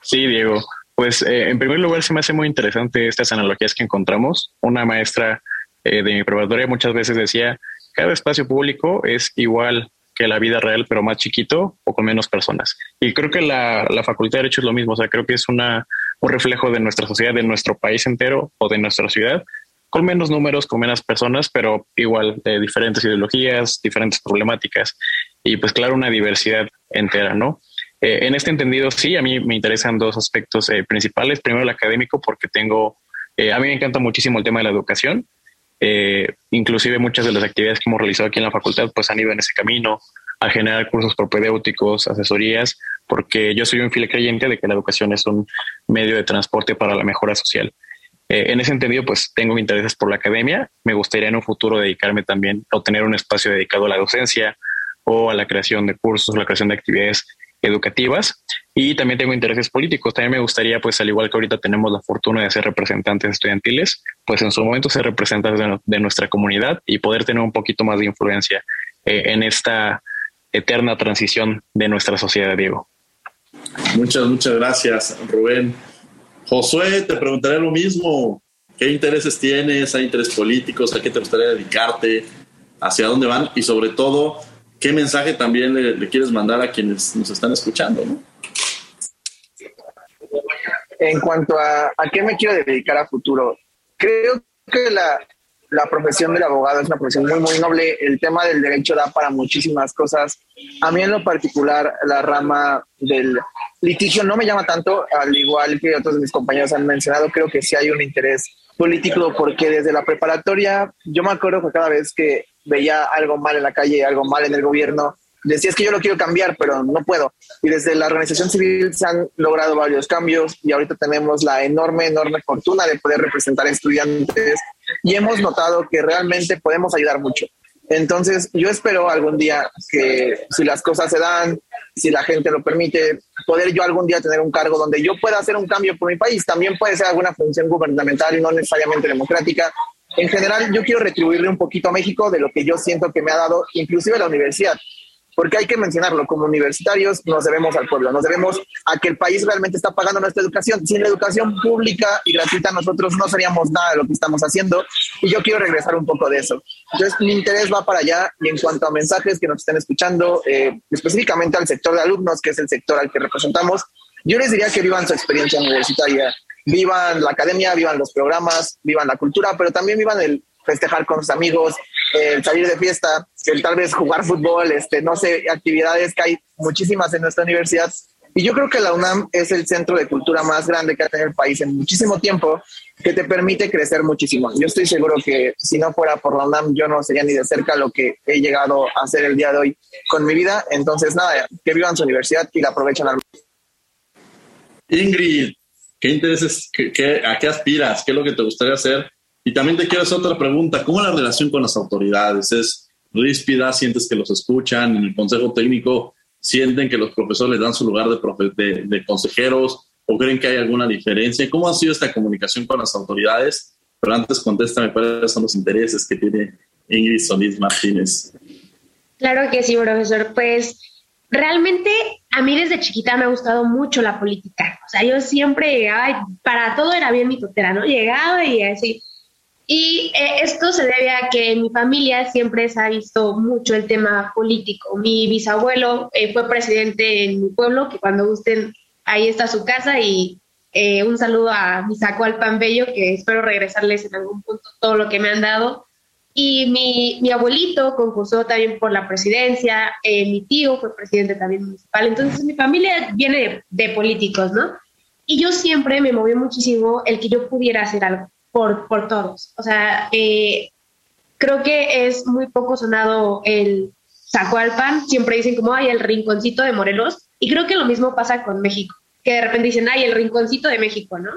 Sí, Diego. Pues eh, en primer lugar se me hace muy interesante estas analogías que encontramos. Una maestra eh, de mi preparatoria muchas veces decía, cada espacio público es igual que la vida real, pero más chiquito o con menos personas. Y creo que la, la Facultad de Derecho es lo mismo, o sea, creo que es una, un reflejo de nuestra sociedad, de nuestro país entero o de nuestra ciudad, con menos números, con menos personas, pero igual de diferentes ideologías, diferentes problemáticas y pues claro, una diversidad entera, ¿no? Eh, en este entendido, sí, a mí me interesan dos aspectos eh, principales. Primero, el académico, porque tengo, eh, a mí me encanta muchísimo el tema de la educación eh, inclusive muchas de las actividades que hemos realizado aquí en la facultad pues han ido en ese camino a generar cursos propedéuticos, asesorías, porque yo soy un fiel creyente de que la educación es un medio de transporte para la mejora social. En ese entendido, pues tengo intereses por la academia. Me gustaría en un futuro dedicarme también o tener un espacio dedicado a la docencia o a la creación de cursos, la creación de actividades educativas y también tengo intereses políticos. También me gustaría, pues al igual que ahorita tenemos la fortuna de ser representantes estudiantiles, pues en su momento ser representantes de, nuestra comunidad y poder tener un poquito más de influencia eh, en esta eterna transición de nuestra sociedad, Diego. Muchas, muchas gracias, Rubén. Josué, te preguntaré lo mismo. ¿Qué intereses tienes? ¿Hay intereses políticos? ¿A qué te gustaría dedicarte? ¿Hacia dónde van? Y sobre todo, ¿qué mensaje también le, quieres mandar a quienes nos están escuchando? En cuanto a, a qué me quiero dedicar a futuro, creo que la, la profesión del abogado es una profesión muy, muy noble. El tema del derecho da para muchísimas cosas. A mí en lo particular, la rama del litigio no me llama tanto, al igual que otros de mis compañeros han mencionado, creo que sí hay un interés político porque desde la preparatoria yo me acuerdo que cada vez que veía algo mal en la calle, algo mal en el gobierno, decía es que yo lo quiero cambiar, pero no puedo. Y desde la organización civil se han logrado varios cambios y ahorita tenemos la enorme, enorme fortuna de poder representar a estudiantes y hemos notado que realmente podemos ayudar mucho. Entonces, yo espero algún día que si las cosas se dan, si la gente lo permite, poder yo algún día tener un cargo donde yo pueda hacer un cambio por mi país. También puede ser alguna función gubernamental y no necesariamente democrática. En general, yo quiero retribuirle un poquito a México de lo que yo siento que me ha dado, inclusive la universidad porque hay que mencionarlo, como universitarios nos debemos al pueblo, nos debemos a que el país realmente está pagando nuestra educación. Sin la educación pública y gratuita nosotros no seríamos nada de lo que estamos haciendo y yo quiero regresar un poco de eso. Entonces mi interés va para allá y en cuanto a mensajes que nos estén escuchando, eh, específicamente al sector de alumnos, que es el sector al que representamos, yo les diría que vivan su experiencia universitaria, vivan la academia, vivan los programas, vivan la cultura, pero también vivan el festejar con sus amigos, el salir de fiesta, el tal vez jugar fútbol, este, no sé, actividades que hay muchísimas en nuestra universidad. Y yo creo que la UNAM es el centro de cultura más grande que ha tenido el país en muchísimo tiempo, que te permite crecer muchísimo. Yo estoy seguro que si no fuera por la UNAM, yo no sería ni de cerca lo que he llegado a hacer el día de hoy con mi vida. Entonces, nada, que vivan su universidad y la aprovechen al Ingrid, ¿qué intereses, qué, a qué aspiras? ¿Qué es lo que te gustaría hacer? Y también te quiero hacer otra pregunta. ¿Cómo la relación con las autoridades? ¿Es ríspida? ¿Sientes que los escuchan? ¿En el consejo técnico sienten que los profesores les dan su lugar de, de, consejeros? ¿O creen que hay alguna diferencia? ¿Cómo ha sido esta comunicación con las autoridades? Pero antes contéstame cuáles son los intereses que tiene Ingrid Solís Martínez. Claro que sí, profesor. Pues realmente a mí desde chiquita me ha gustado mucho la política. O sea, yo siempre llegaba para todo era bien mi tutera, ¿no? Llegaba y así. Y eh, esto se debe a que en mi familia siempre se ha visto mucho el tema político. Mi bisabuelo eh, fue presidente en mi pueblo, que cuando gusten, ahí está su casa. Y eh, un saludo a mi saco al pan bello, que espero regresarles en algún punto todo lo que me han dado. Y mi, mi abuelito concursó también por la presidencia, eh, mi tío fue presidente también municipal, entonces mi familia viene de, políticos, ¿no? Y yo siempre me movió muchísimo el que yo pudiera hacer algo por, por todos. O sea, eh, creo que es muy poco sonado el saco al pan, siempre dicen como, hay el rinconcito de Morelos, y creo que lo mismo pasa con México, que de repente dicen, ay, el rinconcito de México, ¿no?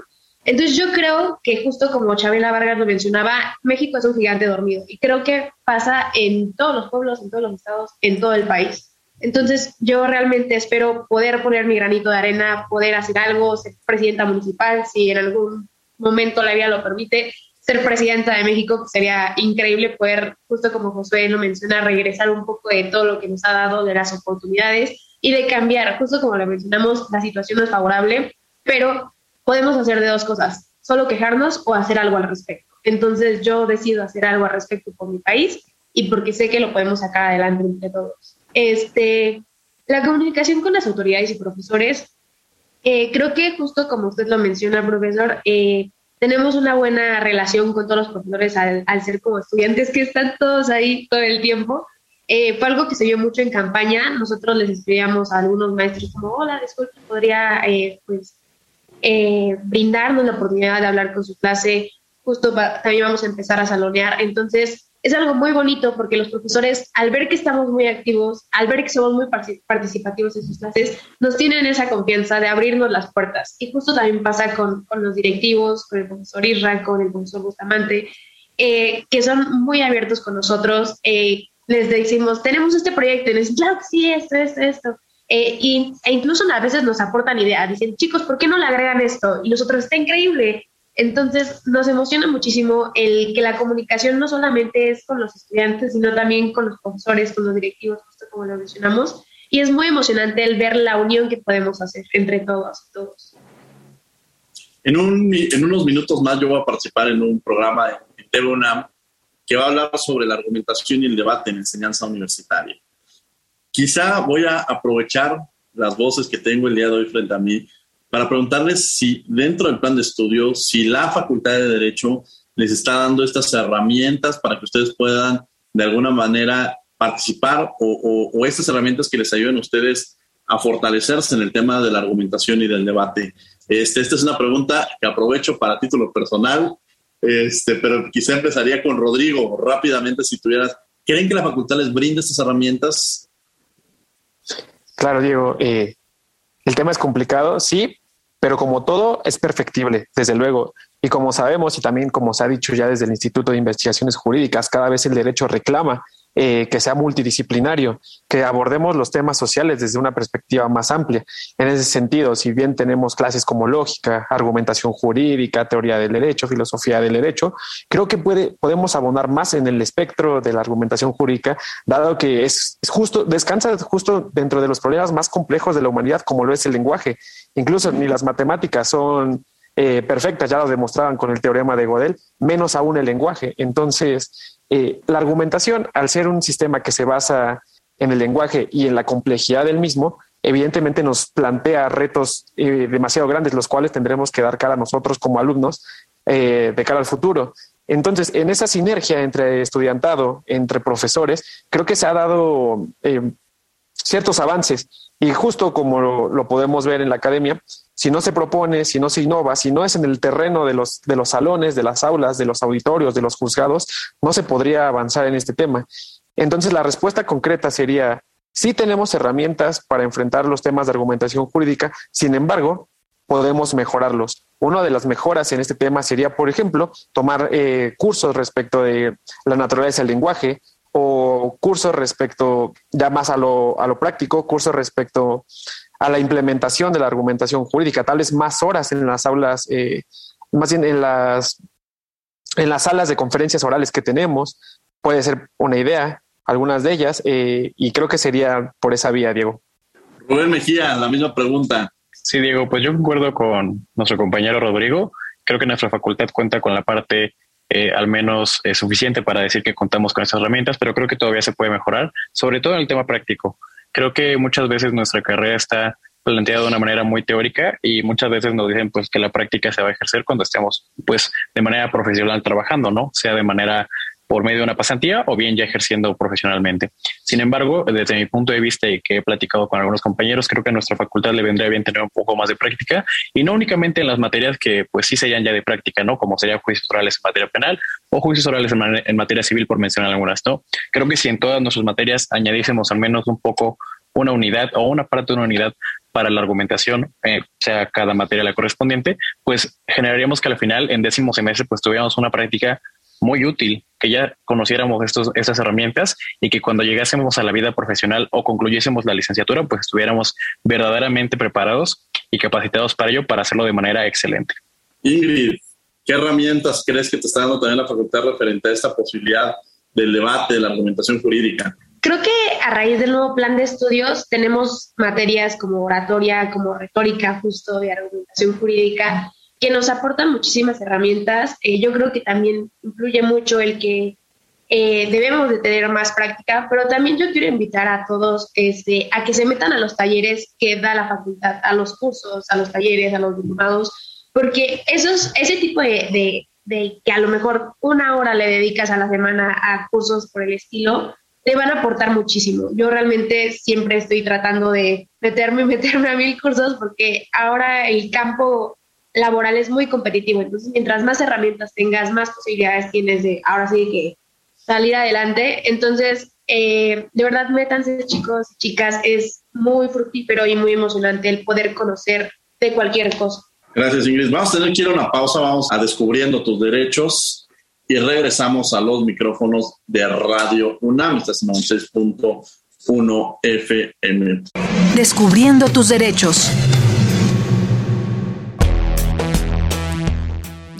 Entonces yo creo que justo como Chabela Vargas lo mencionaba, México es un gigante dormido y creo que pasa en todos los pueblos, en todos los estados, en todo el país. Entonces yo realmente espero poder poner mi granito de arena, poder hacer algo, ser presidenta municipal, si en algún momento la vida lo permite, ser presidenta de México, sería increíble poder, justo como Josué lo menciona, regresar un poco de todo lo que nos ha dado, de las oportunidades y de cambiar, justo como lo mencionamos, la situación no es favorable, pero podemos hacer de dos cosas, solo quejarnos o hacer algo al respecto. Entonces yo decido hacer algo al respecto por mi país y porque sé que lo podemos sacar adelante entre todos. Este, la comunicación con las autoridades y profesores, eh, creo que justo como usted lo menciona, profesor, eh, tenemos una buena relación con todos los profesores al, ser como estudiantes que están todos ahí todo el tiempo. Eh, fue algo que se vio mucho en campaña. Nosotros les escribíamos a algunos maestros como, hola, disculpe, podría pues eh, brindarnos la oportunidad de hablar con su clase. Justo también vamos a empezar a salonear. Entonces, es algo muy bonito porque los profesores, al ver que estamos muy activos, al ver que somos muy participativos en sus clases, nos tienen esa confianza de abrirnos las puertas. Y justo también pasa con, con los directivos, con el profesor Irra, con el profesor Bustamante, eh, que son muy abiertos con nosotros. Eh, les decimos, tenemos este proyecto, y les dicen, claro que sí, esto, esto, esto. Eh, y, e incluso a veces nos aportan ideas, dicen, chicos, ¿por qué no le agregan esto? Y nosotros, está increíble. Entonces, nos emociona muchísimo el que la comunicación no solamente es con los estudiantes, sino también con los profesores, con los directivos, justo como lo mencionamos. Y es muy emocionante el ver la unión que podemos hacer entre todos y todos. En, un, en unos minutos más yo voy a participar en un programa en TV que va a hablar sobre la argumentación y el debate en enseñanza universitaria. Quizá voy a aprovechar las voces que tengo el día de hoy frente a mí para preguntarles si dentro del plan de estudio, si la Facultad de Derecho les está dando estas herramientas para que ustedes puedan de alguna manera participar o, estas herramientas que les ayuden a ustedes a fortalecerse en el tema de la argumentación y del debate. Este, esta es una pregunta que aprovecho para título personal, este, pero quizá empezaría con Rodrigo rápidamente si tuvieras, ¿creen que la facultad les brinda estas herramientas Claro, Diego, eh, el tema es complicado, sí, pero como todo es perfectible, desde luego. Y como sabemos y también como se ha dicho ya desde el Instituto de Investigaciones Jurídicas, cada vez el derecho reclama eh, que sea multidisciplinario, que abordemos los temas sociales desde una perspectiva más amplia. En ese sentido, si bien tenemos clases como lógica, argumentación jurídica, teoría del derecho, filosofía del derecho, creo que puede, podemos abonar más en el espectro de la argumentación jurídica, dado que es, justo, descansa justo dentro de los problemas más complejos de la humanidad, como lo es el lenguaje. Incluso ni las matemáticas son eh, perfectas, ya lo demostraban con el teorema de Godel, menos aún el lenguaje. Entonces, eh, la argumentación, al ser un sistema que se basa en el lenguaje y en la complejidad del mismo, evidentemente nos plantea retos eh, demasiado grandes, los cuales tendremos que dar cara a nosotros como alumnos eh, de cara al futuro. Entonces, en esa sinergia entre estudiantado, entre profesores, creo que se ha dado ciertos avances. Y justo como lo, podemos ver en la academia, si no se propone, si no se innova, si no es en el terreno de los, de los salones, de las aulas, de los auditorios, de los juzgados, no se podría avanzar en este tema. Entonces, la respuesta concreta sería, sí tenemos herramientas para enfrentar los temas de argumentación jurídica, sin embargo, podemos mejorarlos. Una de las mejoras en este tema sería, por ejemplo, tomar eh, cursos respecto de la naturaleza del lenguaje o cursos respecto ya más a lo, a lo práctico, cursos respecto a la implementación de la argumentación jurídica, tal vez más horas en las aulas, eh, más bien en las, en las salas de conferencias orales que tenemos, puede ser una idea, algunas de ellas, eh, y creo que sería por esa vía, Diego. Rubén Mejía, la misma pregunta. Sí, Diego, pues yo concuerdo con nuestro compañero Rodrigo. Creo que nuestra facultad cuenta con la parte eh, al menos eh, suficiente para decir que contamos con esas herramientas, pero creo que todavía se puede mejorar, sobre todo en el tema práctico. Creo que muchas veces nuestra carrera está planteada de una manera muy teórica y muchas veces nos dicen pues que la práctica se va a ejercer cuando estemos pues de manera profesional trabajando, ¿no? Sea de manera por medio de una pasantía o bien ya ejerciendo profesionalmente. Sin embargo, desde mi punto de vista y que he platicado con algunos compañeros, creo que a nuestra facultad le vendría bien tener un poco más de práctica y no únicamente en las materias que pues sí serían ya de práctica, ¿no? Como serían juicios orales en materia penal o juicios orales en, materia civil, por mencionar algunas, ¿no? Creo que si en todas nuestras materias añadiésemos al menos un poco una unidad o una parte de una unidad para la argumentación, eh, sea cada materia la correspondiente, pues generaríamos que al final, en décimo semestre, pues tuviéramos una práctica muy útil que ya conociéramos estos, estas herramientas y que cuando llegásemos a la vida profesional o concluyésemos la licenciatura, pues estuviéramos verdaderamente preparados y capacitados para ello, para hacerlo de manera excelente. Ingrid, ¿qué herramientas crees que te está dando también la facultad referente a esta posibilidad del debate, de la argumentación jurídica? Creo que a raíz del nuevo plan de estudios tenemos materias como oratoria, como retórica, justo de argumentación jurídica, que nos aportan muchísimas herramientas. Eh, yo creo que también influye mucho el que eh, debemos de tener más práctica, pero también yo quiero invitar a todos este, a que se metan a los talleres que da la facultad, a los cursos, a los talleres, a los diplomados, porque esos, ese tipo de, de que a lo mejor una hora le dedicas a la semana a cursos por el estilo, te van a aportar muchísimo. Yo realmente siempre estoy tratando de meterme y meterme a mil cursos porque ahora el campo laboral es muy competitivo. Entonces, mientras más herramientas tengas, más posibilidades tienes de ahora sí que salir adelante. Entonces, eh, de verdad, métanse chicos y chicas, es muy fructífero y muy emocionante el poder conocer de cualquier cosa. Gracias, Ingrid. Vamos a tener que ir a una pausa, vamos a Descubriendo tus Derechos y regresamos a los micrófonos de Radio UNAM, estás en 6.1 FM. Descubriendo tus derechos.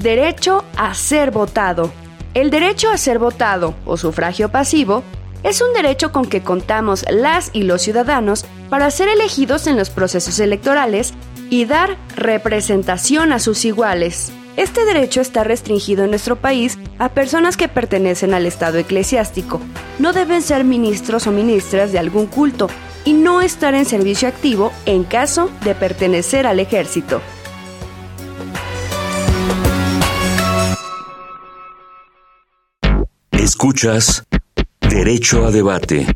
Derecho a ser votado. El derecho a ser votado o sufragio pasivo es un derecho con que contamos las y los ciudadanos para ser elegidos en los procesos electorales y dar representación a sus iguales. Este derecho está restringido en nuestro país a personas que pertenecen al Estado eclesiástico. No deben ser ministros o ministras de algún culto y no estar en servicio activo en caso de pertenecer al ejército. Escuchas Derecho a Debate.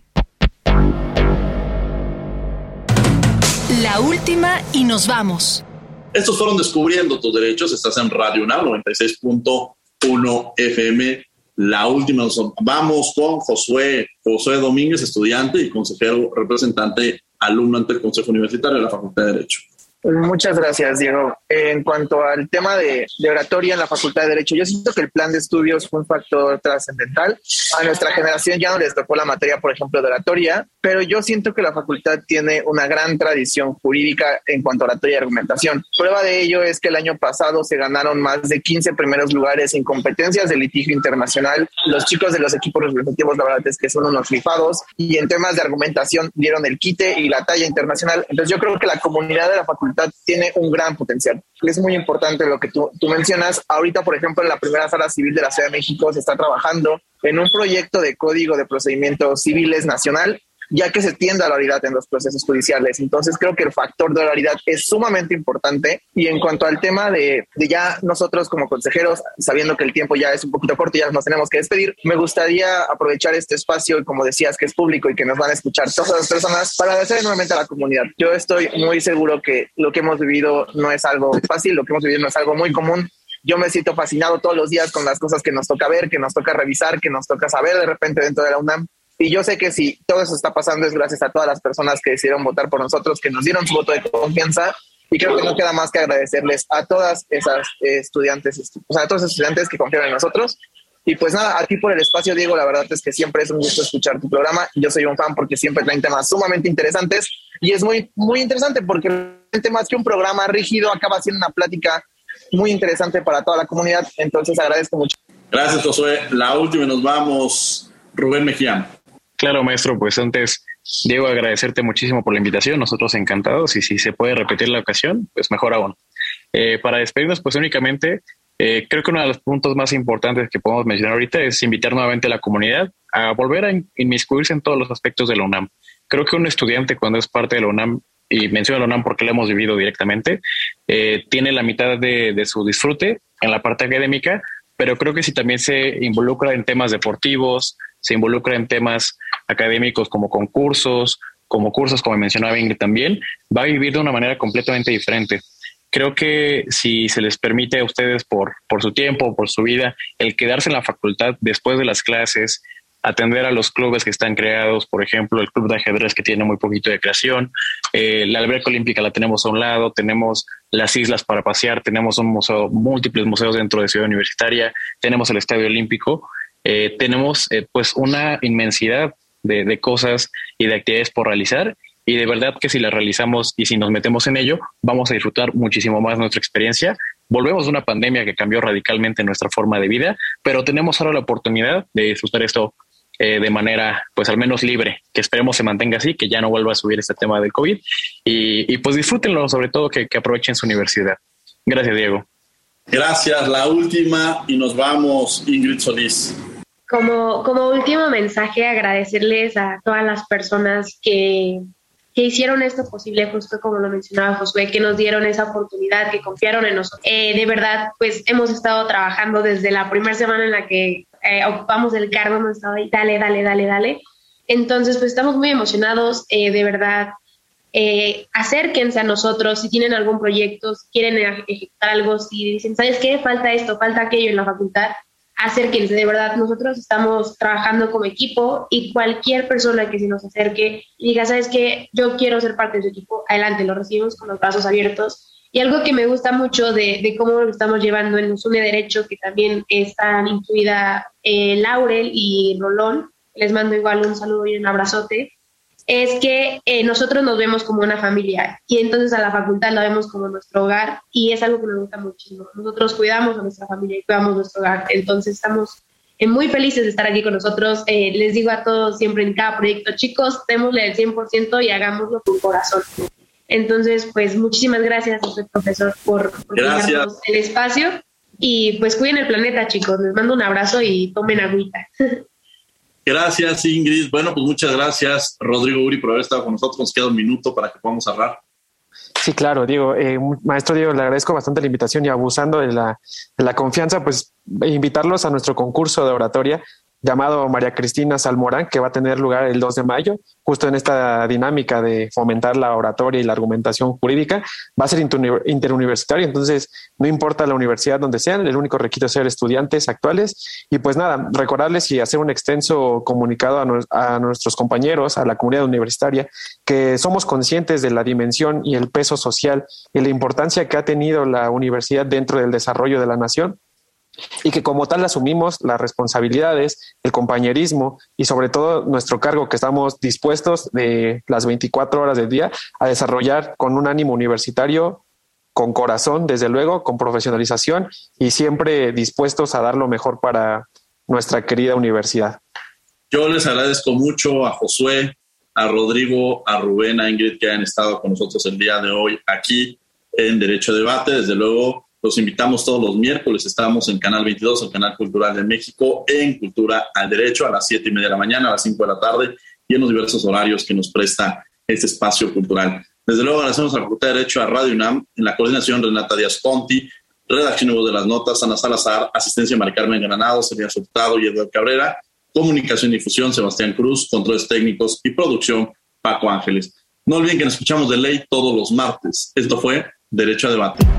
La última y nos vamos. Estos fueron Descubriendo tus Derechos. Estás en Radio UNAM 96.1 FM. La última nos vamos con Josué, Josué Domínguez, estudiante y consejero representante alumno ante el Consejo Universitario de la Facultad de Derecho. Pues muchas gracias, Diego. En cuanto al tema de, oratoria en la Facultad de Derecho, yo siento que el plan de estudios fue un factor trascendental. A nuestra generación ya no les tocó la materia, por ejemplo, de oratoria, pero yo siento que la facultad tiene una gran tradición jurídica en cuanto a oratoria y argumentación. Prueba de ello es que el año pasado se ganaron más de 15 primeros lugares en competencias de litigio internacional. Los chicos de los equipos representativos, la verdad es que son unos rifados y en temas de argumentación dieron el quite y la talla internacional. Entonces yo creo que la comunidad de la facultad tiene un gran potencial. Es muy importante lo que tú, tú mencionas. Ahorita, por ejemplo, en la primera sala civil de la Ciudad de México se está trabajando en un proyecto de código de procedimientos civiles nacional ya que se tiende a la oralidad en los procesos judiciales. Entonces creo que el factor de oralidad es sumamente importante. Y en cuanto al tema de, de ya nosotros como consejeros, sabiendo que el tiempo ya es un poquito corto y ya nos tenemos que despedir, me gustaría aprovechar este espacio y como decías que es público y que nos van a escuchar todas las personas para agradecer nuevamente a la comunidad. Yo estoy muy seguro que lo que hemos vivido no es algo fácil, lo que hemos vivido no es algo muy común yo me siento fascinado todos los días con las cosas que nos toca ver, que nos toca revisar, que nos toca saber de repente dentro de la UNAM. Y yo sé que si todo eso está pasando es gracias a todas las personas que decidieron votar por nosotros, que nos dieron su voto de confianza. Y creo que no queda más que agradecerles a todas esas estudiantes, o sea, a todos esos estudiantes que confían en nosotros. Y pues nada, a ti por el espacio, Diego, la verdad es que siempre es un gusto escuchar tu programa. Yo soy un fan porque siempre traen temas sumamente interesantes y es muy, muy interesante porque más que un programa rígido acaba siendo una plática muy interesante para toda la comunidad. Entonces agradezco mucho. Gracias, Josué. La última nos vamos, Rubén Mejía. Claro, maestro, pues antes, Diego, agradecerte muchísimo por la invitación. Nosotros encantados y si se puede repetir la ocasión, pues mejor aún. Eh, para despedirnos, pues únicamente, eh, creo que uno de los puntos más importantes que podemos mencionar ahorita es invitar nuevamente a la comunidad a volver a inmiscuirse en todos los aspectos de la UNAM. Creo que un estudiante cuando es parte de la UNAM y menciono la UNAM porque lo hemos vivido directamente, eh, tiene la mitad de, de, su disfrute en la parte académica, pero creo que si también se involucra en temas deportivos, se involucra en temas académicos como concursos, como cursos, como mencionaba Ingrid también, va a vivir de una manera completamente diferente. Creo que si se les permite a ustedes por, por su tiempo, por su vida, el quedarse en la facultad después de las clases, atender a los clubes que están creados, por ejemplo, el club de ajedrez que tiene muy poquito de creación, eh, la alberca olímpica la tenemos a un lado, tenemos las islas para pasear, tenemos un museo, múltiples museos dentro de Ciudad Universitaria, tenemos el Estadio Olímpico, eh, tenemos eh, pues una inmensidad de, de cosas y de actividades por realizar y de verdad que si las realizamos y si nos metemos en ello, vamos a disfrutar muchísimo más nuestra experiencia. Volvemos de una pandemia que cambió radicalmente nuestra forma de vida, pero tenemos ahora la oportunidad de disfrutar esto eh, de manera, pues al menos libre, que esperemos se mantenga así, que ya no vuelva a subir este tema del COVID y, pues disfrútenlo, sobre todo que, que aprovechen su universidad. Gracias, Diego. Gracias. La última y nos vamos, Ingrid Solís. Como, como último mensaje, agradecerles a todas las personas que, que hicieron esto posible, justo como lo mencionaba Josué, que nos dieron esa oportunidad, que confiaron en nosotros. Eh, de verdad, pues hemos estado trabajando desde la primera semana en la que eh, ocupamos el cargo, hemos estado ahí, dale, dale, dale, dale. Entonces, pues estamos muy emocionados, eh, de verdad. Eh, acérquense a nosotros si tienen algún proyecto, si quieren ejecutar algo, si dicen, ¿sabes qué? Falta esto, falta aquello en la facultad. Acérquense, de verdad. Nosotros estamos trabajando como equipo y cualquier persona que se nos acerque y diga, ¿sabes qué? Yo quiero ser parte de su equipo, adelante, lo recibimos con los brazos abiertos y algo que me gusta mucho de, de cómo lo estamos llevando en UNE Derecho, que también están incluida eh, Laurel y Rolón, les mando igual un saludo y un abrazote, es que eh, nosotros nos vemos como una familia y entonces a la facultad la vemos como nuestro hogar y es algo que nos gusta muchísimo. Nosotros cuidamos a nuestra familia y cuidamos nuestro hogar, entonces estamos eh, muy felices de estar aquí con nosotros. les digo a todos siempre en cada proyecto, chicos, démosle el 100% y hagámoslo con corazón. Entonces, pues muchísimas gracias, profesor, por, por darnos el espacio. Y pues cuiden el planeta, chicos. Les mando un abrazo y tomen agüita. Gracias, Ingrid. Bueno, pues muchas gracias, Rodrigo Uri, por haber estado con nosotros. Nos queda un minuto para que podamos hablar. Sí, claro, Diego. Eh, maestro Diego, le agradezco bastante la invitación y abusando de la, de la confianza, pues invitarlos a nuestro concurso de oratoria llamado María Cristina Salmorán, que va a tener lugar el 2 de mayo, justo en esta dinámica de fomentar la oratoria y la argumentación jurídica. Va a ser interuniversitario, entonces no importa la universidad donde sean, el único requisito es ser estudiantes actuales. Y pues nada, recordarles y hacer un extenso comunicado a, a nuestros compañeros, a la comunidad universitaria, que somos conscientes de la dimensión y el peso social y la importancia que ha tenido la universidad dentro del desarrollo de la nación y que como tal asumimos las responsabilidades, el compañerismo y sobre todo nuestro cargo que estamos dispuestos de las 24 horas del día a desarrollar con un ánimo universitario, con corazón, desde luego, con profesionalización y siempre dispuestos a dar lo mejor para nuestra querida universidad. Yo les agradezco mucho a Josué, a Rodrigo, a Rubén, a Ingrid que han estado con nosotros el día de hoy aquí en Derecho Debate. Desde luego, los invitamos todos los miércoles. Estamos en Canal 22, el Canal Cultural de México, en Cultura al Derecho, a las 7 y media de la mañana, a las 5 de la tarde y en los diversos horarios que nos presta este espacio cultural. Desde luego agradecemos a la Facultad de Derecho a Radio UNAM, en la coordinación Renata Díaz Conti, redacción de las notas, Ana Salazar, asistencia Mari Carmen Granado, Sergio Sultado y Eduardo Cabrera, comunicación y difusión Sebastián Cruz, controles técnicos y producción Paco Ángeles. No olviden que nos escuchamos de ley todos los martes. Esto fue Derecho a Debate.